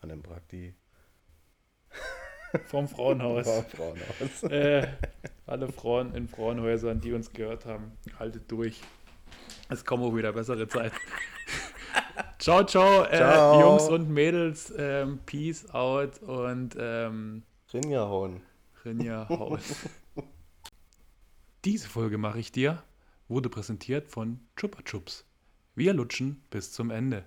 an dem Prakti. Vom Frauenhaus. Frau- Frauenhaus. äh, alle Frauen in Frauenhäusern, die uns gehört haben, haltet durch. Es kommen auch wieder bessere Zeiten. Ciao, ciao, äh, Ciao. Jungs und Mädels. Ähm, peace out und ähm, Rinja hauen. Rinja Haus. Diese Folge mache ich dir wurde präsentiert von Chupa Chups. Wir lutschen bis zum Ende.